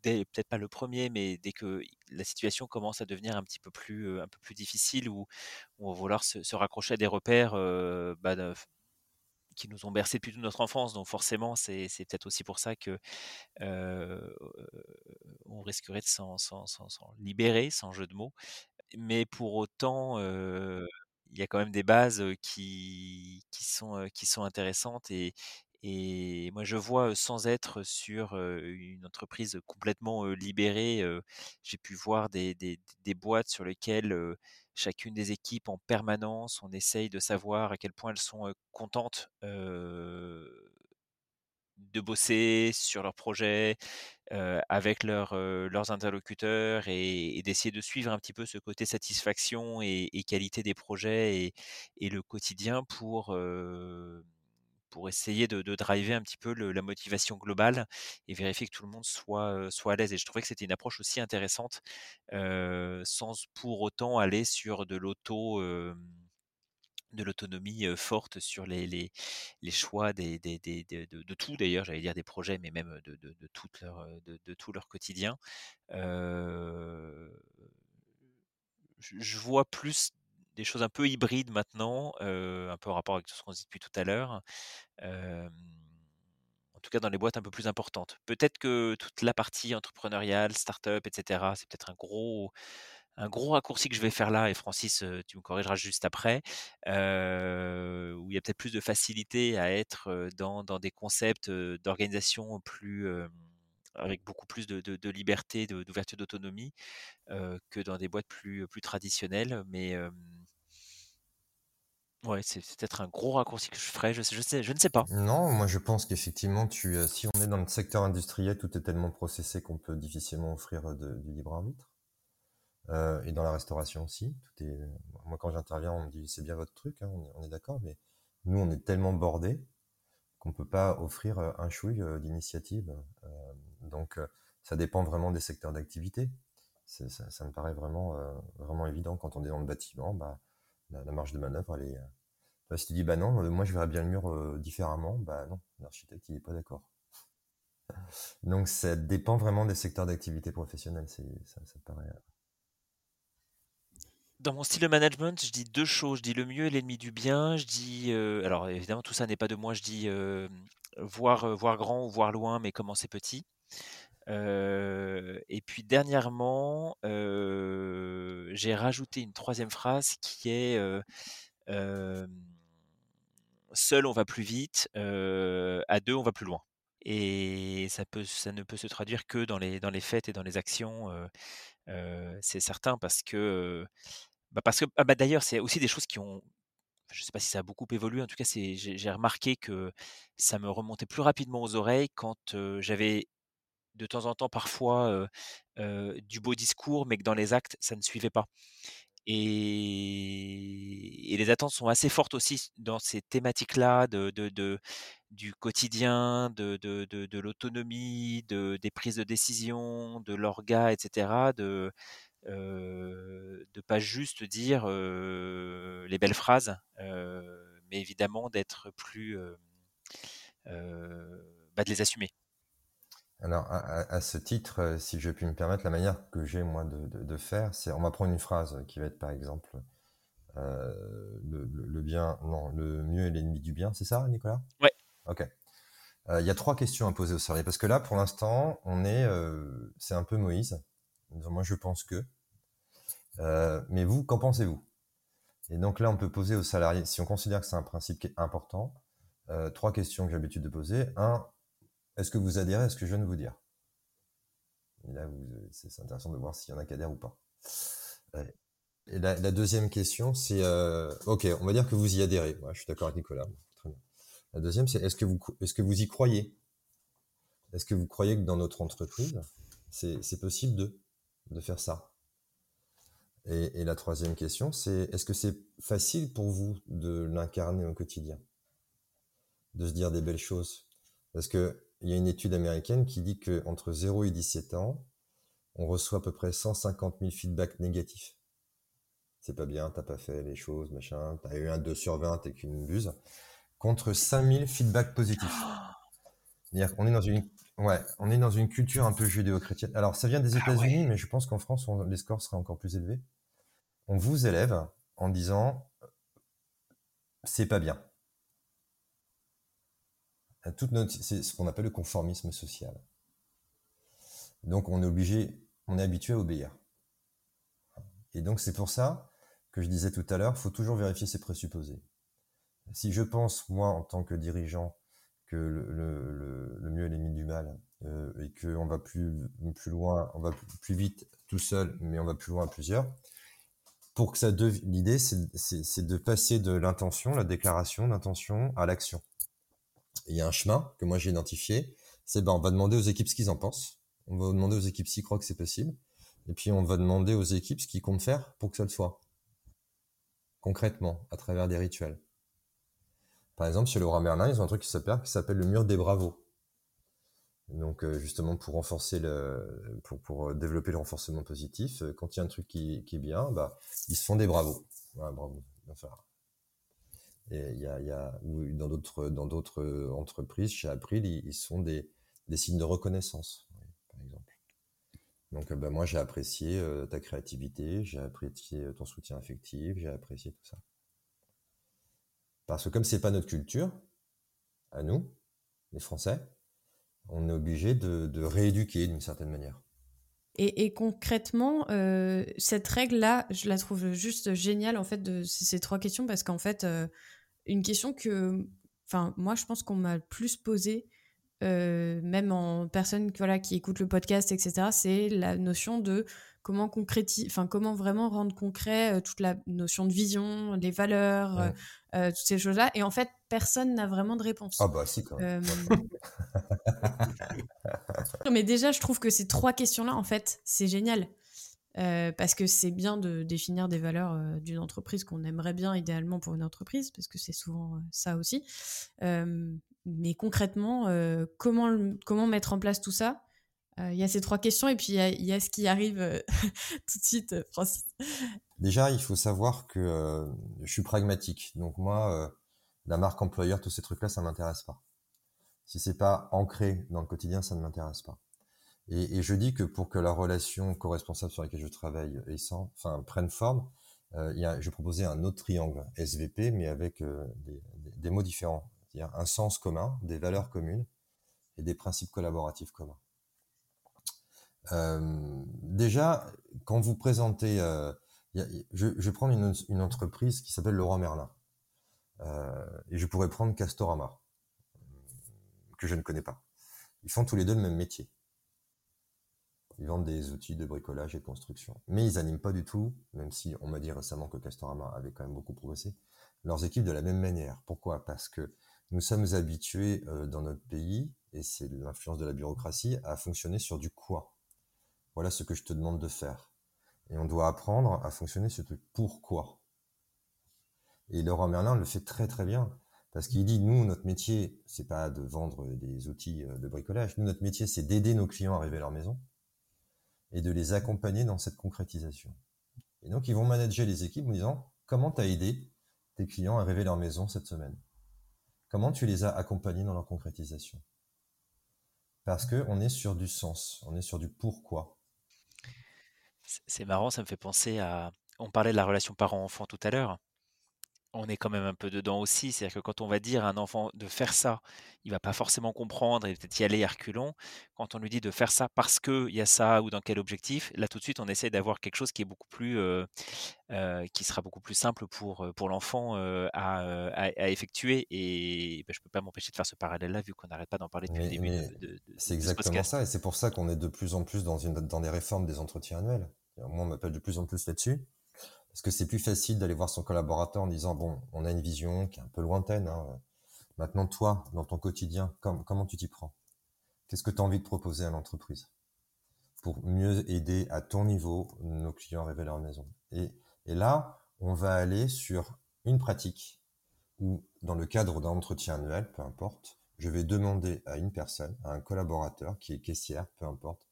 ou peut-être pas le premier, mais dès que la situation commence à devenir un petit peu plus, un peu plus difficile, où, on va vouloir se, raccrocher à des repères bah, qui nous ont bercé depuis toute notre enfance. Donc forcément, c'est peut-être aussi pour ça que on risquerait de s'en libérer, sans jeu de mots. Mais pour autant, il y a quand même des bases qui, qui, sont, qui sont intéressantes et, et moi, je vois, sans être sur une entreprise complètement libérée, j'ai pu voir des, des, boîtes sur lesquelles chacune des équipes en permanence, on essaye de savoir à quel point elles sont contentes de bosser sur leurs projets avec leurs interlocuteurs et, d'essayer de suivre un petit peu ce côté satisfaction et, qualité des projets et, le quotidien pour, pour essayer de, driver un petit peu la motivation globale et vérifier que tout le monde soit, soit à l'aise. Et je trouvais que c'était une approche aussi intéressante sans pour autant aller sur de l'auto de l'autonomie forte sur les, les, les choix des, des, des, de, tout d'ailleurs, j'allais dire des projets, mais même de, de, de tout, leur, de, tout leur quotidien. Euh, je vois plus des choses un peu hybrides maintenant, un peu en rapport avec tout ce qu'on dit depuis tout à l'heure. En tout cas dans les boîtes un peu plus importantes. Peut-être que toute la partie entrepreneuriale, start-up, etc., c'est peut-être un gros, un gros raccourci que je vais faire là, et Francis, tu me corrigeras juste après, où il y a peut-être plus de facilité à être dans, dans des concepts d'organisation plus avec beaucoup plus de liberté, d'ouverture d'autonomie que dans des boîtes plus, plus traditionnelles. Mais ouais, c'est peut-être un gros raccourci que je ferais. Je, ne sais pas. Non, moi je pense qu'effectivement, tu, si on est dans le secteur industriel, tout est tellement processé qu'on peut difficilement offrir du libre arbitre. Euh, et dans la restauration aussi. Tout est... Moi, quand j'interviens, on me dit c'est bien votre truc, hein, on est, d'accord, mais nous, on est tellement bordé qu'on peut pas offrir euh, un chouille euh, d'initiative. donc, ça dépend vraiment des secteurs d'activité. Ça, ça, me paraît vraiment, vraiment évident quand on est dans le bâtiment. Bah, la, marge de manœuvre, elle est. si tu dis bah non, moi je verrais bien le mur différemment, bah non, l'architecte il est pas d'accord. Donc ça dépend vraiment des secteurs d'activité professionnelle. Ça, paraît dans mon style de management, je dis deux choses. Je dis le mieux est l'ennemi du bien. Je dis, euh, alors évidemment, tout ça n'est pas de moi. Je dis euh, voir, euh, voir grand ou voir loin, mais commencer petit. Et puis dernièrement, j'ai rajouté une troisième phrase qui est seul on va plus vite, à deux on va plus loin. Et ça, ne peut se traduire que dans les, dans les faits et dans les actions. c'est certain parce que bah, parce que ah bah, d'ailleurs, c'est aussi des choses qui ont je ne sais pas si ça a beaucoup évolué, en tout cas, j'ai remarqué que ça me remontait plus rapidement aux oreilles quand j'avais de temps en temps parfois du beau discours, mais que dans les actes, ça ne suivait pas. Et, les attentes sont assez fortes aussi dans ces thématiques-là de, de, du quotidien, de, de l'autonomie, des prises de décision, de l'orga, etc. De, de pas juste dire les belles phrases, mais évidemment d'être plus, bah, de les assumer. Alors, à, ce titre, si je puis me permettre, la manière que j'ai moi de, faire, c'est on va prendre une phrase qui va être par exemple le, bien, non, le mieux est l'ennemi du bien, c'est ça, Nicolas? Ouais. Ok. Il y a trois questions à poser au salarié parce que là, pour l'instant, on est, c'est un peu Moïse. Moi, je pense que. Euh, mais vous, qu'en pensez-vous? Et donc là, on peut poser aux salariés, si on considère que c'est un principe qui est important, euh, trois questions que j'ai l'habitude de poser. Un, est-ce que vous adhérez à ce que je viens de vous dire? Et là, c'est intéressant de voir s'il y en a qui adhèrent ou pas. Et la, deuxième question, c'est, euh, ok, on va dire que vous y adhérez. je suis d'accord avec Nicolas. La deuxième, c'est est-ce que vous, est-ce que vous y croyez? Est-ce que vous croyez que dans notre entreprise, c'est possible de, de faire ça? Et, la troisième question, c'est est-ce que c'est facile pour vous de l'incarner au quotidien? De se dire des belles choses? Parce qu'il y a une étude américaine qui dit qu'entre 0 et 17 ans, on reçoit à peu près 150 000 feedbacks négatifs. C'est pas bien, t'as pas fait les choses, machin, t'as eu un 2 sur 20, t'es qu'une buse. Contre 5000 feedbacks positifs. C'est-à-dire qu'on est dans une, ouais, on est dans une culture un peu judéo-chrétienne. Alors, ça vient des ah États-Unis, mais je pense qu'en France, les scores seraient encore plus élevés. On vous élève en disant, c'est pas bien. Notre, c'est ce qu'on appelle le conformisme social. Donc, on est obligé, on est habitué à obéir. Et donc, c'est pour ça que je disais tout à l'heure, faut toujours vérifier ses présupposés. Si je pense, moi, en tant que dirigeant, que le, mieux est l'ennemi du mal euh, et qu'on va plus, plus loin, on va plus vite tout seul, mais on va plus loin à plusieurs. Pour que ça devienne l'idée, c'est de passer de l'intention, la déclaration d'intention, à l'action. Il y a un chemin que moi j'ai identifié. C'est ben, on va demander aux équipes ce qu'ils en pensent. On va demander aux équipes s'ils croient que c'est possible. Et puis on va demander aux équipes ce qu'ils comptent faire pour que ça le soit. Concrètement, à travers des rituels. Par exemple, chez Laura Merlin, ils ont un truc qui s'appelle le mur des bravos. Donc euh, justement pour renforcer le, pour, euh, développer le renforcement positif, euh, quand il y a un truc qui, qui est bien, bah ils se font des bravos. Bravo. Et y a, a dans d'autres dans d'autres entreprises chez April, ils, sont des, des signes de reconnaissance, par exemple. Donc bah, moi j'ai apprécié ta créativité, j'ai apprécié ton soutien affectif, j'ai apprécié tout ça. Parce que comme c'est pas notre culture, à nous, les Français, on est obligé de, rééduquer d'une certaine manière. Et, concrètement, euh, cette règle-là, je la trouve juste géniale en fait de ces trois questions parce qu'en fait, euh, une question que, enfin, moi, je pense qu'on m'a le plus posée, euh, même en personne voilà, qui écoute le podcast, etc., c'est la notion de comment concrétiser, enfin comment vraiment rendre concret euh, toute la notion de vision, les valeurs, euh, euh, toutes ces choses-là. Et en fait, personne n'a vraiment de réponse. Ah bah si quand même. Mais déjà, je trouve que ces trois questions-là, en fait, c'est génial. Parce que c'est bien de définir des valeurs d'une entreprise qu'on aimerait bien idéalement pour une entreprise, parce que c'est souvent ça aussi. mais concrètement, comment, comment mettre en place tout ça? Euh, il y a ces trois questions et puis il y, a ce qui arrive euh, tout de suite, euh, Francis. Déjà, il faut savoir que je suis pragmatique. Donc moi, la marque employeur, tous ces trucs-là, ça m'intéresse pas. Si c'est pas ancré dans le quotidien, ça ne m'intéresse pas. Et, je dis que pour que la relation co-responsable sur laquelle je travaille et sans, enfin, prenne forme, il y a, je proposais un autre triangle SVP, mais avec des, des, mots différents. C'est-à-dire un sens commun, des valeurs communes et des principes collaboratifs communs. Euh, déjà, quand vous présentez, euh, je, je, vais prendre une, une entreprise qui s'appelle Laurent Merlin. Euh, et je pourrais prendre Castorama, que je ne connais pas. Ils font tous les deux le même métier. Ils vendent des outils de bricolage et de construction. Mais ils animent pas du tout, même si on m'a dit récemment que Castorama avait quand même beaucoup progressé, leurs équipes de la même manière. Pourquoi? Parce que nous sommes habitués euh, dans notre pays, et c'est l'influence de la bureaucratie, à fonctionner sur du quoi? Voilà ce que je te demande de faire. Et on doit apprendre à fonctionner sur le pourquoi? Et Laurent Merlin le fait très très bien. Parce qu'il dit, nous, notre métier, c'est pas de vendre des outils euh, de bricolage. Nous, notre métier, c'est d'aider nos clients à arriver à leur maison et de les accompagner dans cette concrétisation. Et donc, ils vont manager les équipes en disant, comment t'as aidé tes clients à arriver à leur maison cette semaine? Comment tu les as accompagnés dans leur concrétisation? Parce que on est sur du sens, on est sur du pourquoi. C'est marrant, ça me fait penser à. On parlait de la relation parent-enfant tout à l'heure. On est quand même un peu dedans aussi. C'est-à-dire que quand on va dire à un enfant de faire ça, il va pas forcément comprendre et peut-être y aller à Quand on lui dit de faire ça parce qu'il y a ça ou dans quel objectif, là tout de suite on essaie d'avoir quelque chose qui est beaucoup plus, euh, euh, qui sera beaucoup plus simple pour, pour l'enfant euh, à, effectuer. Et ben, je peux pas m'empêcher de faire ce parallèle-là vu qu'on n'arrête pas d'en parler depuis le début. c'est exactement ça, et c'est pour ça qu'on est de plus en plus dans, une, dans des réformes des entretiens annuels. Moi, on m'appelle de plus en plus là-dessus. Parce que c'est plus facile d'aller voir son collaborateur en disant, bon, on a une vision qui est un peu lointaine. Hein. Maintenant, toi, dans ton quotidien, comment tu t'y prends? Qu'est-ce que tu as envie de proposer à l'entreprise? Pour mieux aider à ton niveau nos clients à révéler leur maison et là, on va aller sur une pratique où, dans le cadre d'un entretien annuel, peu importe, je vais demander à une personne, à un collaborateur qui est caissière, peu importe,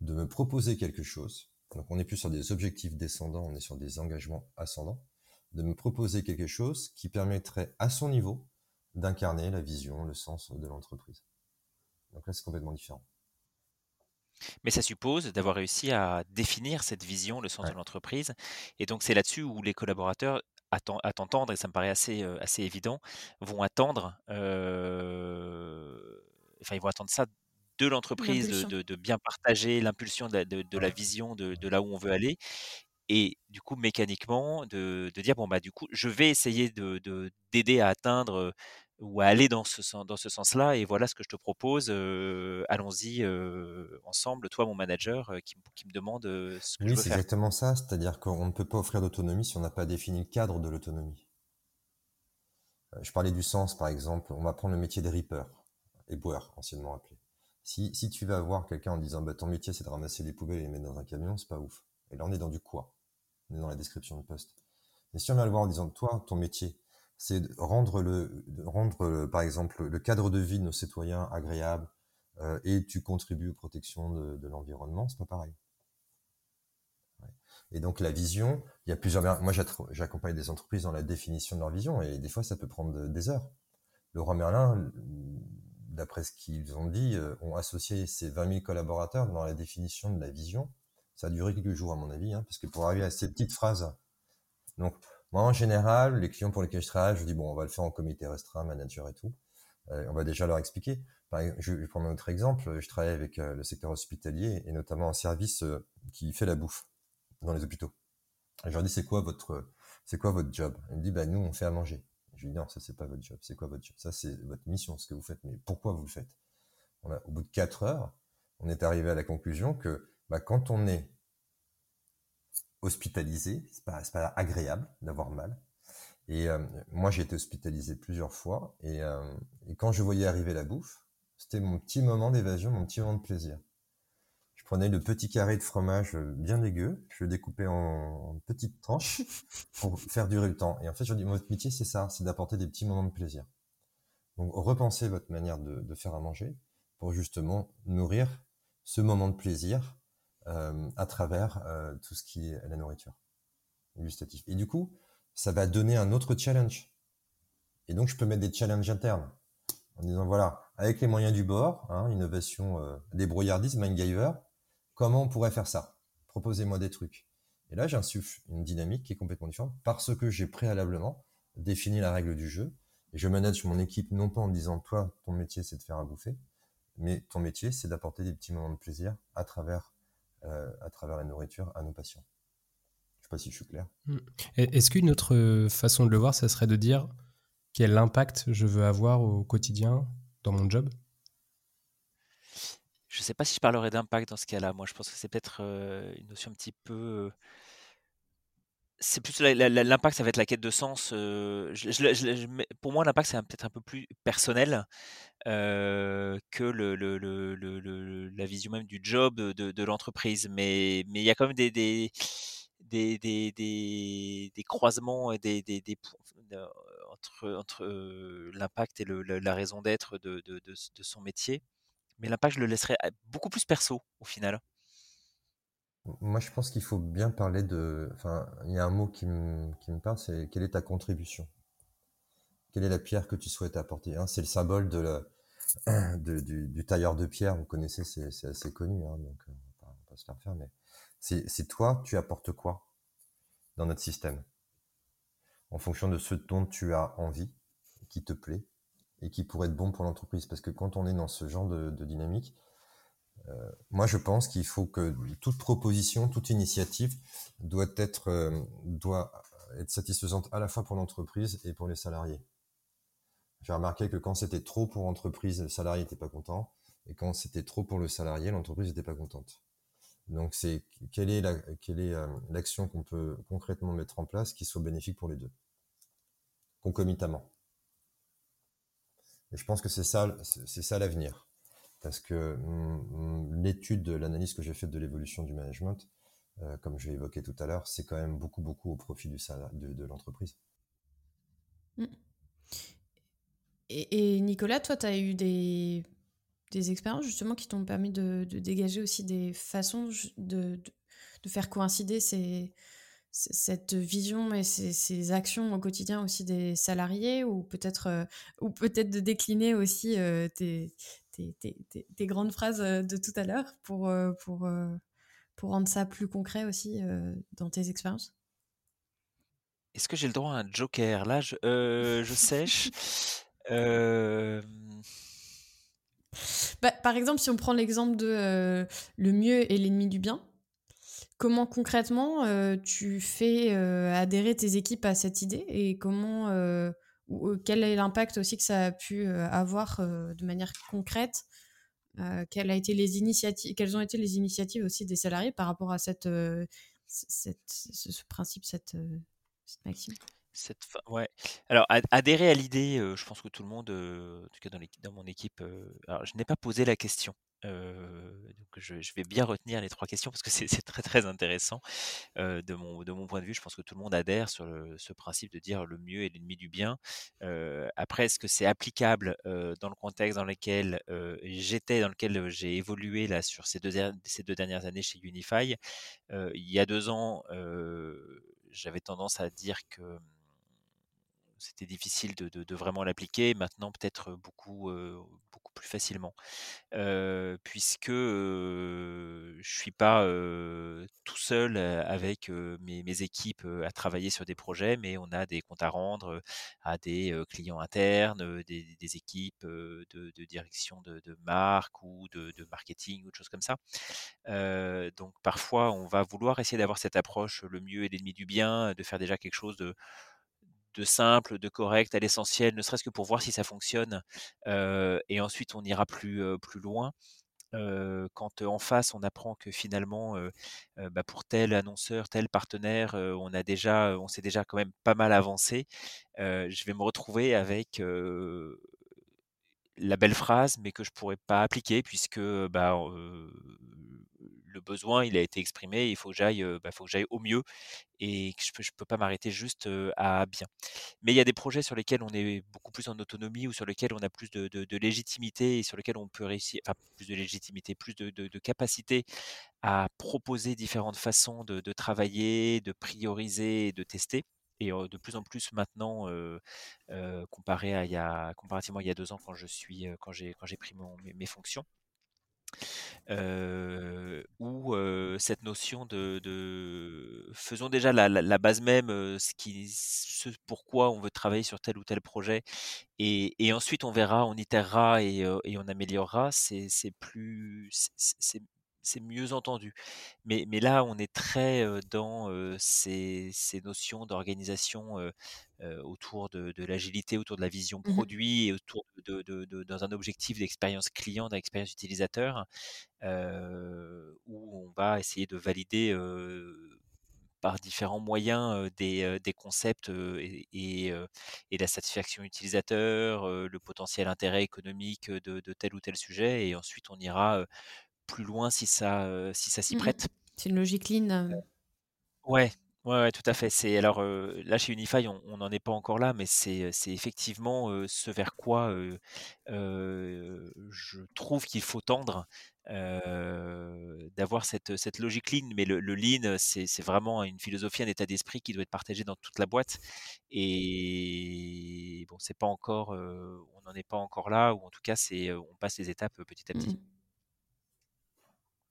de me proposer quelque chose donc on n'est plus sur des objectifs descendants, on est sur des engagements ascendants, de me proposer quelque chose qui permettrait à son niveau d'incarner la vision, le sens de l'entreprise. Donc là, c'est complètement différent. Mais ça suppose d'avoir réussi à définir cette vision, le sens de l'entreprise. Et donc c'est là-dessus où les collaborateurs à t'entendre, et ça me paraît assez, euh, assez évident, vont attendre, euh, enfin ils vont attendre ça de l'entreprise de, bien partager l'impulsion de, la vision de, là où on veut aller et du coup mécaniquement de, dire bon bah du coup je vais essayer de d'aider à atteindre ou à aller dans ce dans ce sens-là et voilà ce que je te propose allons-y ensemble toi mon manager qui, me demande ce que oui, je veux c'est exactement ça c'est-à-dire qu'on ne peut pas offrir d'autonomie si on n'a pas défini le cadre de l'autonomie je parlais du sens, par exemple. On va prendre le métier des rippers, éboueurs, anciennement appelé. Si, si tu vas voir quelqu'un en disant bah, ton métier c'est de ramasser les poubelles et les mettre dans un camion, c'est pas ouf. Et là on est dans du quoi? On est dans la description de poste. Mais si on va le voir en disant toi, ton métier, c'est de rendre le, rendre par exemple le cadre de vie de nos citoyens agréable euh, et tu contribues aux protections de, de l'environnement, c'est pas pareil. Et donc la vision, il y a plusieurs. Moi, j'accompagne des entreprises dans la définition de leur vision, et des fois, ça peut prendre des heures. Le roi Merlin, d'après ce qu'ils ont dit, euh, ont associé ces 20 000 collaborateurs dans la définition de la vision. Ça a duré quelques jours, à mon avis, hein, parce que pour arriver à ces petites phrases. Donc, moi, en général, les clients pour lesquels je travaille, je dis bon, on va le faire en comité restreint, manager et tout. Euh, on va déjà leur expliquer. je vais prendre un autre exemple. Je travaille avec euh, le secteur hospitalier et notamment un service qui fait la bouffe dans les hôpitaux. Je leur dis, c'est quoi votre, c'est quoi votre job? Ils me disent, bah, nous, on fait à manger. Je lui dis, non, ça, c'est pas votre job. C'est quoi votre job? Ça, c'est votre mission, ce que vous faites. Mais pourquoi vous le faites? Au bout de quatre heures, on est arrivé à la conclusion que, bah, quand on est hospitalisé, c'est pas, pas agréable d'avoir mal. Et euh, moi, j'ai été hospitalisé plusieurs fois. Et, euh, et quand je voyais arriver la bouffe, c'était mon petit moment d'évasion, mon petit moment de plaisir prenais le petit carré de fromage euh, bien dégueu, je le découpais en, petites tranches pour faire durer le temps. Et en fait, je dis, votre métier, c'est ça, c'est d'apporter des petits moments de plaisir. Donc, repensez votre manière de, faire à manger pour justement nourrir ce moment de plaisir euh, à travers euh, tout ce qui est la nourriture gustative. Et du coup, ça va donner un autre challenge. Et donc, je peux mettre des challenges internes en disant, voilà, avec les moyens du bord, hein, innovation, euh, débrouillardise, MindGyver, Comment on pourrait faire ça? Proposez-moi des trucs. Et là, j'insuffle une dynamique qui est complètement différente parce que j'ai préalablement défini la règle du jeu et je manage mon équipe non pas en disant toi, ton métier c'est de faire à bouffer, mais ton métier c'est d'apporter des petits moments de plaisir à travers, euh, la nourriture à nos patients. Je sais pas si je suis clair. Hmm. Est-ce qu'une autre façon de le voir, ça serait de dire quel impact je veux avoir au quotidien dans mon job? Je ne sais pas si je parlerai d'impact dans ce cas-là. Moi, je pense que c'est peut-être une notion un petit peu. C'est plus l'impact, ça va être la quête de sens. pour moi, l'impact, c'est peut-être un peu plus personnel que la vision même du job de, l'entreprise. Mais, il y a quand même des, croisements et des, des, entre, l'impact et la raison d'être de, son métier. Mais l'impact, je le laisserai beaucoup plus perso au final. Moi, je pense qu'il faut bien parler de. Enfin, il y a un mot qui me, qui me parle, c'est quelle est ta contribution? Quelle est la pierre que tu souhaites apporter? Hein, C'est le symbole de la, du, tailleur de pierre, vous connaissez, c'est assez connu, hein, donc euh, on va, pas, se faire faire, mais c'est toi, tu apportes quoi dans notre système? En fonction de ce dont tu as envie, qui te plaît, et qui pourrait être bon pour l'entreprise. Parce que quand on est dans ce genre de, dynamique, euh, moi je pense qu'il faut que toute proposition, toute initiative doit être, euh, doit être satisfaisante à la fois pour l'entreprise et pour les salariés. J'ai remarqué que quand c'était trop pour l'entreprise, le salarié n'était pas content, et quand c'était trop pour le salarié, l'entreprise n'était pas contente. Donc c'est quelle est la, quelle est euh, l'action qu'on peut concrètement mettre en place qui soit bénéfique pour les deux, concomitamment. Et je pense que c'est ça, c'est ça l'avenir. Parce que mm, mm, l'étude, l'analyse que j'ai faite de l'évolution du management, euh, comme je l'ai évoqué tout à l'heure, c'est quand même beaucoup, beaucoup au profit de, l'entreprise. Mm. Et, Nicolas, toi, tu as eu des, expériences justement qui t'ont permis de, dégager aussi des façons de faire coïncider ces, cette vision et ces, actions au quotidien aussi des salariés ou peut-être euh, ou peut-être de décliner aussi euh, tes, tes, grandes phrases euh, de tout à l'heure pour, pour, pour rendre ça plus concret aussi dans tes expériences? Est-ce que j'ai le droit à un joker? Là, je, je sèche. Bah, par exemple, si on prend l'exemple de le mieux est l'ennemi du bien, Comment concrètement euh, tu fais euh, adhérer tes équipes à cette idée et comment euh, quel est l'impact aussi que ça a pu avoir de manière concrète quelles, ont été les initiatives aussi des salariés par rapport à cette, ce, principe, cette, maxime? Alors adhérer à l'idée, je pense que tout le monde, en tout cas dans mon équipe, je n'ai pas posé la question. Je vais bien retenir les trois questions parce que c'est très, très intéressant, de mon point de vue. Je pense que tout le monde adhère sur ce principe de dire: «Le mieux est l'ennemi du bien». après est-ce que c'est applicable, dans le contexte dans lequel, j'étais, dans lequel, j'ai évolué là sur ces deux ces 2 dernières années chez Unify? il y a deux ans, j'avais tendance à dire que c'était difficile de, vraiment l'appliquer. Maintenant, peut-être beaucoup plus facilement, puisque je suis pas tout seul avec mes, équipes à travailler sur des projets, mais on a des comptes à rendre à des clients internes, des, équipes de, direction de, marque ou de, marketing ou de choses comme ça. donc parfois, on va vouloir essayer d'avoir cette approche le mieux est l'ennemi du bien, de faire déjà quelque chose de de simple, de correct, à l'essentiel, ne serait-ce que pour voir si ça fonctionne. et ensuite, on ira plus, loin. quand en face, on apprend que finalement, bah, pour tel annonceur, tel partenaire, on a déjà, on s'est déjà quand même pas mal avancé. je vais me retrouver avec la belle phrase, mais que je pourrais pas appliquer puisque bah, le besoin, il a été exprimé, il faut que j'aille, bah, faut que j'aille au mieux et je peux, peux pas m'arrêter juste à bien. Mais il y a des projets sur lesquels on est beaucoup plus en autonomie ou sur lesquels on a plus de, légitimité et sur lesquels on peut réussir, enfin plus de légitimité, plus de, capacité à proposer différentes façons de, travailler, de prioriser, de tester et de plus en plus maintenant, comparé à il y a, comparativement il y a deux ans quand je suis, quand j'ai, quand j'ai pris mes, fonctions. Euh, ou cette notion de, faisons déjà la, base même, ce, qui, ce pourquoi on veut travailler sur tel ou tel projet, et, ensuite on verra, on itérera et, et on améliorera. C'est plus, c'est c'est mieux entendu. Mais, mais là, on est très dans ces, ces, notions d'organisation autour de, l'agilité, autour de la vision mmh produit et autour de, de, dans un objectif d'expérience client, d'expérience utilisateur, où on va essayer de valider par différents moyens des, des, concepts et, et, la satisfaction utilisateur, le potentiel intérêt économique de, tel ou tel sujet, et ensuite on ira plus loin si ça, si ça s'y mmh prête. C'est une logique lean. Ouais, ouais, tout à fait. C'est alors là chez Unify, on n'en est pas encore là, mais c'est effectivement ce vers quoi je trouve qu'il faut tendre. d'avoir cette, cette logique lean, mais le, lean, c'est vraiment une philosophie, un état d'esprit qui doit être partagé dans toute la boîte. Et bon, c'est pas encore, on n'en est pas encore là, ou en tout cas, c'est on passe les étapes petit à petit. Mmh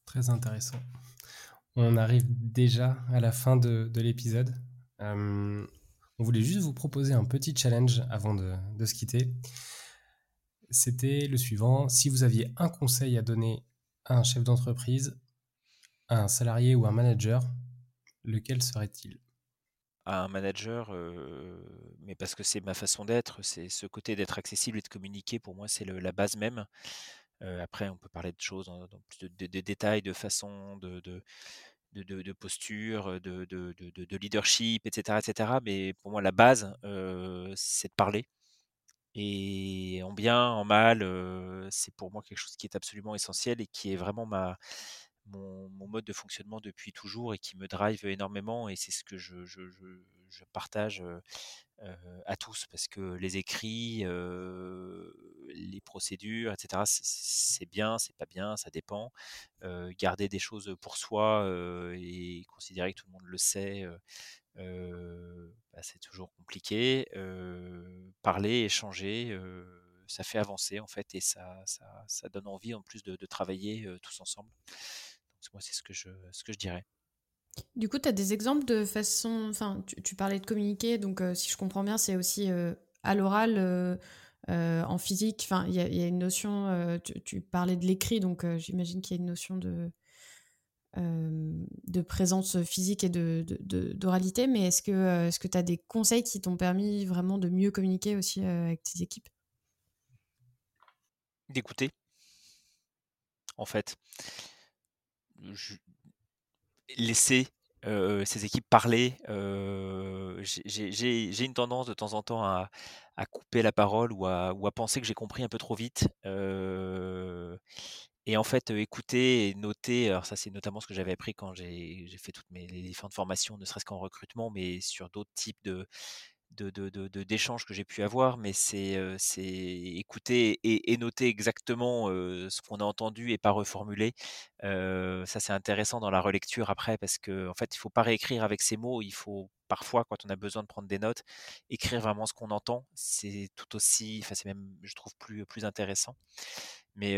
Très intéressant. On arrive déjà à la fin de, l'épisode. Euh, on voulait juste vous proposer un petit challenge avant de, se quitter. C'était le suivant. Si vous aviez un conseil à donner à un chef d'entreprise, à un salarié ou un manager, lequel serait-il? À un manager, euh, mais parce que c'est ma façon d'être, c'est ce côté d'être accessible et de communiquer, pour moi, c'est la base même après, on peut parler de choses dans, plus de, détails, de façon, de, de, de, de, leadership, etc., etc. Mais pour moi, la base, c'est de parler. Et en bien, en mal, c'est pour moi quelque chose qui est absolument essentiel et qui est vraiment ma, mon, mode de fonctionnement depuis toujours et qui me drive énormément. Et c'est ce que je partage à tous parce que les écrits, les procédures, etc. C'est bien, c'est pas bien, ça dépend. garder des choses pour soi et considérer que tout le monde le sait, bah, c'est toujours compliqué. parler, échanger, ça fait avancer en fait et ça, ça, donne envie en plus de, travailler tous ensemble. Donc moi c'est ce que je, ce que je dirais. Du coup, tu as des exemples de façon. Enfin, tu, parlais de communiquer, donc euh, si je comprends bien, c'est aussi euh, à l'oral, euh, en physique. Enfin, il y, a une notion. Tu, parlais de l'écrit, donc j'imagine qu'il y a une notion de, de présence physique et d'oralité. De, mais est-ce que tu as des conseils qui t'ont permis vraiment de mieux communiquer aussi avec tes équipes? D'écouter, en fait. Laisser ces équipes parler. j'ai une tendance de temps en temps à, couper la parole ou à, penser que j'ai compris un peu trop vite. et en fait, écouter et noter, alors ça c'est notamment ce que j'avais appris quand j'ai fait toutes mes différentes formations, ne serait-ce qu'en recrutement, mais sur d'autres types de, d'échanges que j'ai pu avoir, mais c'est écouter et, noter exactement ce qu'on a entendu et pas reformuler. ça, c'est intéressant dans la relecture après parce qu'en en fait, il faut pas réécrire avec ces mots. Il faut parfois, quand on a besoin de prendre des notes, écrire vraiment ce qu'on entend. C'est tout aussi, enfin, c'est même, je trouve, plus, plus intéressant. Mais,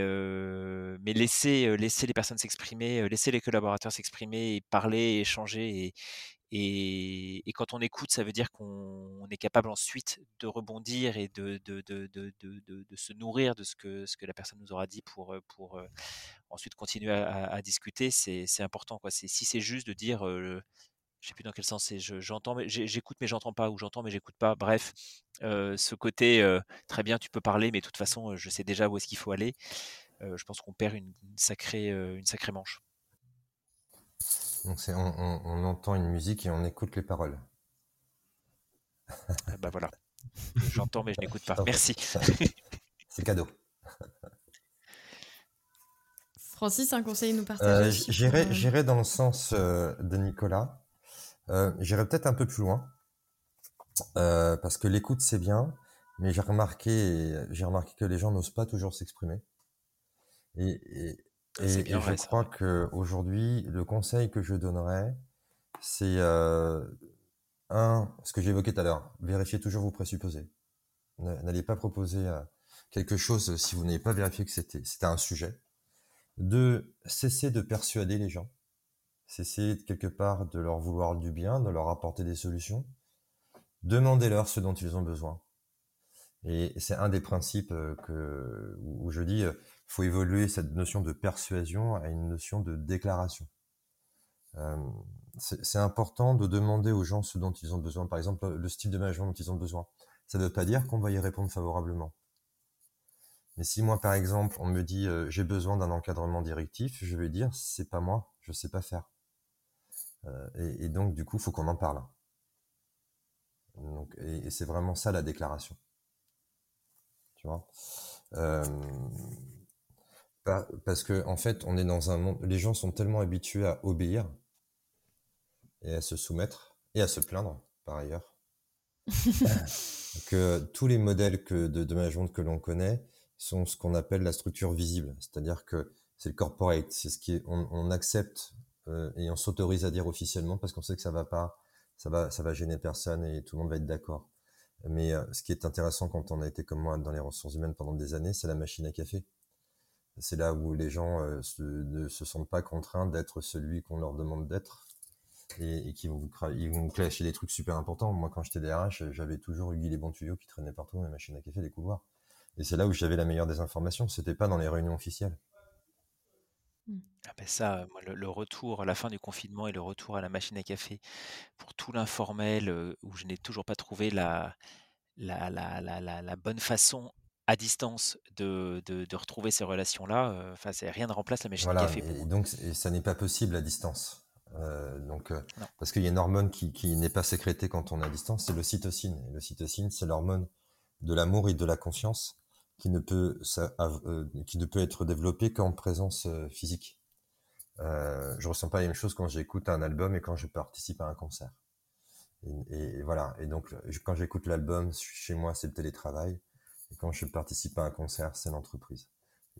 mais laisser, laisser les personnes s'exprimer, laisser les collaborateurs s'exprimer et parler, échanger et, et, quand on écoute, ça veut dire qu'on est capable ensuite de rebondir et de, se nourrir de ce que, la personne nous aura dit pour, pour ensuite continuer à, discuter. C'est important. Si c'est juste de dire, je je sais plus dans quel sens c'est, j'entends, mais j'écoute mais j'entends pas, ou j'entends mais j'écoute pas. Bref, ce côté, très bien, tu peux parler, mais de toute façon, je sais déjà où est-ce qu'il faut aller. je pense qu'on perd une sacrée manche. Donc c'est on, entend une musique et on écoute les paroles. Ah bah voilà. J'entends mais je n'écoute pas. Merci. C'est cadeau. Francis, un conseil à nous partager euh, J'irai dans le sens euh, de Nicolas. Euh, j'irai peut-être un peu plus loin. parce que l'écoute c'est bien, mais j'ai remarqué, j'ai remarqué que les gens n'osent pas toujours s'exprimer. et, et, je crois qu'aujourd'hui, le conseil que je donnerais, c'est euh, un, ce que évoqué tout à l'heure, vérifiez toujours vos présupposés. N'allez pas proposer euh, quelque chose si vous n'avez pas vérifié que c'était un sujet. Deux, cessez de persuader les gens. Cessez quelque part de leur vouloir du bien, de leur apporter des solutions. Demandez-leur ce dont ils ont besoin. Et c'est un des principes euh, que, où je dis, faut évoluer cette notion de persuasion à une notion de déclaration. Euh, c'est important de demander aux gens ce dont ils ont besoin. Par exemple, le style de management dont ils ont besoin. Ça ne veut pas dire qu'on va y répondre favorablement. Mais si moi, par exemple, on me dit euh, j'ai besoin d'un encadrement directif, je vais dire c'est pas moi, je sais pas faire. Euh, et, donc, du coup, faut qu'on en parle. Donc, et, c'est vraiment ça la déclaration. Tu vois? Parce que en fait, on est dans un monde. Les gens sont tellement habitués à obéir et à se soumettre et à se plaindre par ailleurs que tous les modèles que de, de management que l'on connaît sont ce qu'on appelle la structure visible, c'est-à-dire que c'est le corporate, c'est ce qui est, on, accepte euh, et on s'autorise à dire officiellement parce qu'on sait que ça va pas, ça va, ça va gêner personne et tout le monde va être d'accord. Mais euh, ce qui est intéressant quand on a été comme moi dans les ressources humaines pendant des années, c'est la machine à café. C'est là où les gens euh, ne se sentent pas contraints d'être celui qu'on leur demande d'être et, qui vont ils vont clasher des trucs super importants. Moi, quand j'étais DRH, j'avais toujours eu les bons tuyaux qui traînaient partout dans les machines à café, les couloirs. Et c'est là où j'avais la meilleure des informations. C'était pas dans les réunions officielles. Mmh. Ah ben ça, le, retour à la fin du confinement et le retour à la machine à café pour tout l'informel euh, où je n'ai toujours pas trouvé la, la, la, la bonne façon à distance de, de, retrouver ces relations-là. Euh, enfin, rien ne remplace la machine à café. Et donc, ça n'est pas possible à distance. Euh, donc, euh, parce qu'il y a une hormone qui, qui n'est pas sécrétée quand on est à distance, c'est le cytocine. Et le cytocine, c'est l'hormone de l'amour et de la confiance qui ne peut, ça, qui ne peut être développée qu'en présence physique. Euh, je ressens pas la même chose quand j'écoute un album et quand je participe à un concert. Et, et voilà. Et donc, quand j'écoute l'album chez moi, c'est le télétravail. Et quand je participe à un concert, c'est l'entreprise.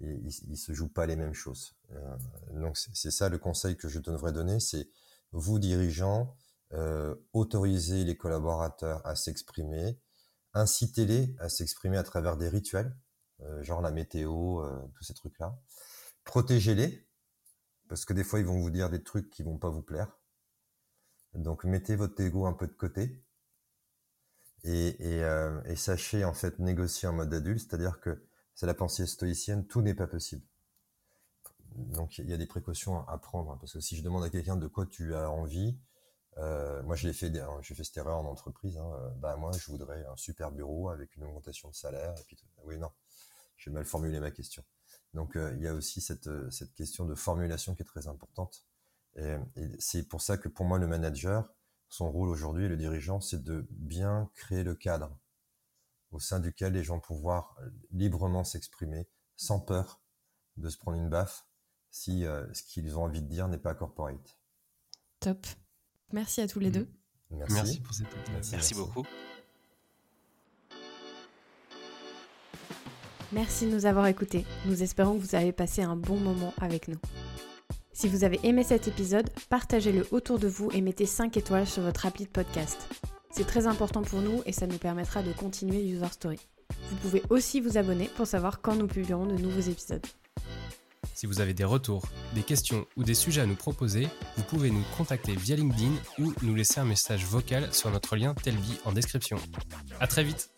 Et il, ne se joue pas les mêmes choses. Euh, donc c'est ça le conseil que je devrais donner, c'est vous dirigeants, euh, autorisez les collaborateurs à s'exprimer, incitez-les à s'exprimer à travers des rituels, euh, genre la météo, tous ces trucs-là. Protégez-les, parce que des fois ils vont vous dire des trucs qui vont pas vous plaire. Donc mettez votre ego un peu de côté euh, et, sachez en fait négocier en mode adulte, c'est-à-dire que c'est la pensée stoïcienne, tout n'est pas possible. Donc il y a des précautions à prendre, parce que si je demande à quelqu'un de quoi tu as envie, euh, moi je l'ai fait, j'ai fait cette erreur en entreprise, hein, euh, bah moi je voudrais un super bureau avec une augmentation de salaire, et puis oui non, j'ai mal formulé ma question. Donc il y a aussi cette question de formulation qui est très importante. Et, c'est pour ça que pour moi, le manager, son rôle aujourd'hui, le dirigeant, c'est de bien créer le cadre au sein duquel les gens vont pouvoir librement s'exprimer sans peur de se prendre une baffe si euh, ce qu'ils ont envie de dire n'est pas corporate. Top. Merci à tous les mm. deux. Merci, pour cette merci beaucoup. Merci de nous avoir écoutés. Nous espérons que vous avez passé un bon moment avec nous. Si vous avez aimé cet épisode, partagez-le autour de vous et mettez 5 étoiles sur votre appli de podcast. C'est très important pour nous et ça nous permettra de continuer User Story. Vous pouvez aussi vous abonner pour savoir quand nous publierons de nouveaux épisodes. Si vous avez des retours, des questions ou des sujets à nous proposer, vous pouvez nous contacter via LinkedIn ou nous laisser un message vocal sur notre lien Telvi en description. À très vite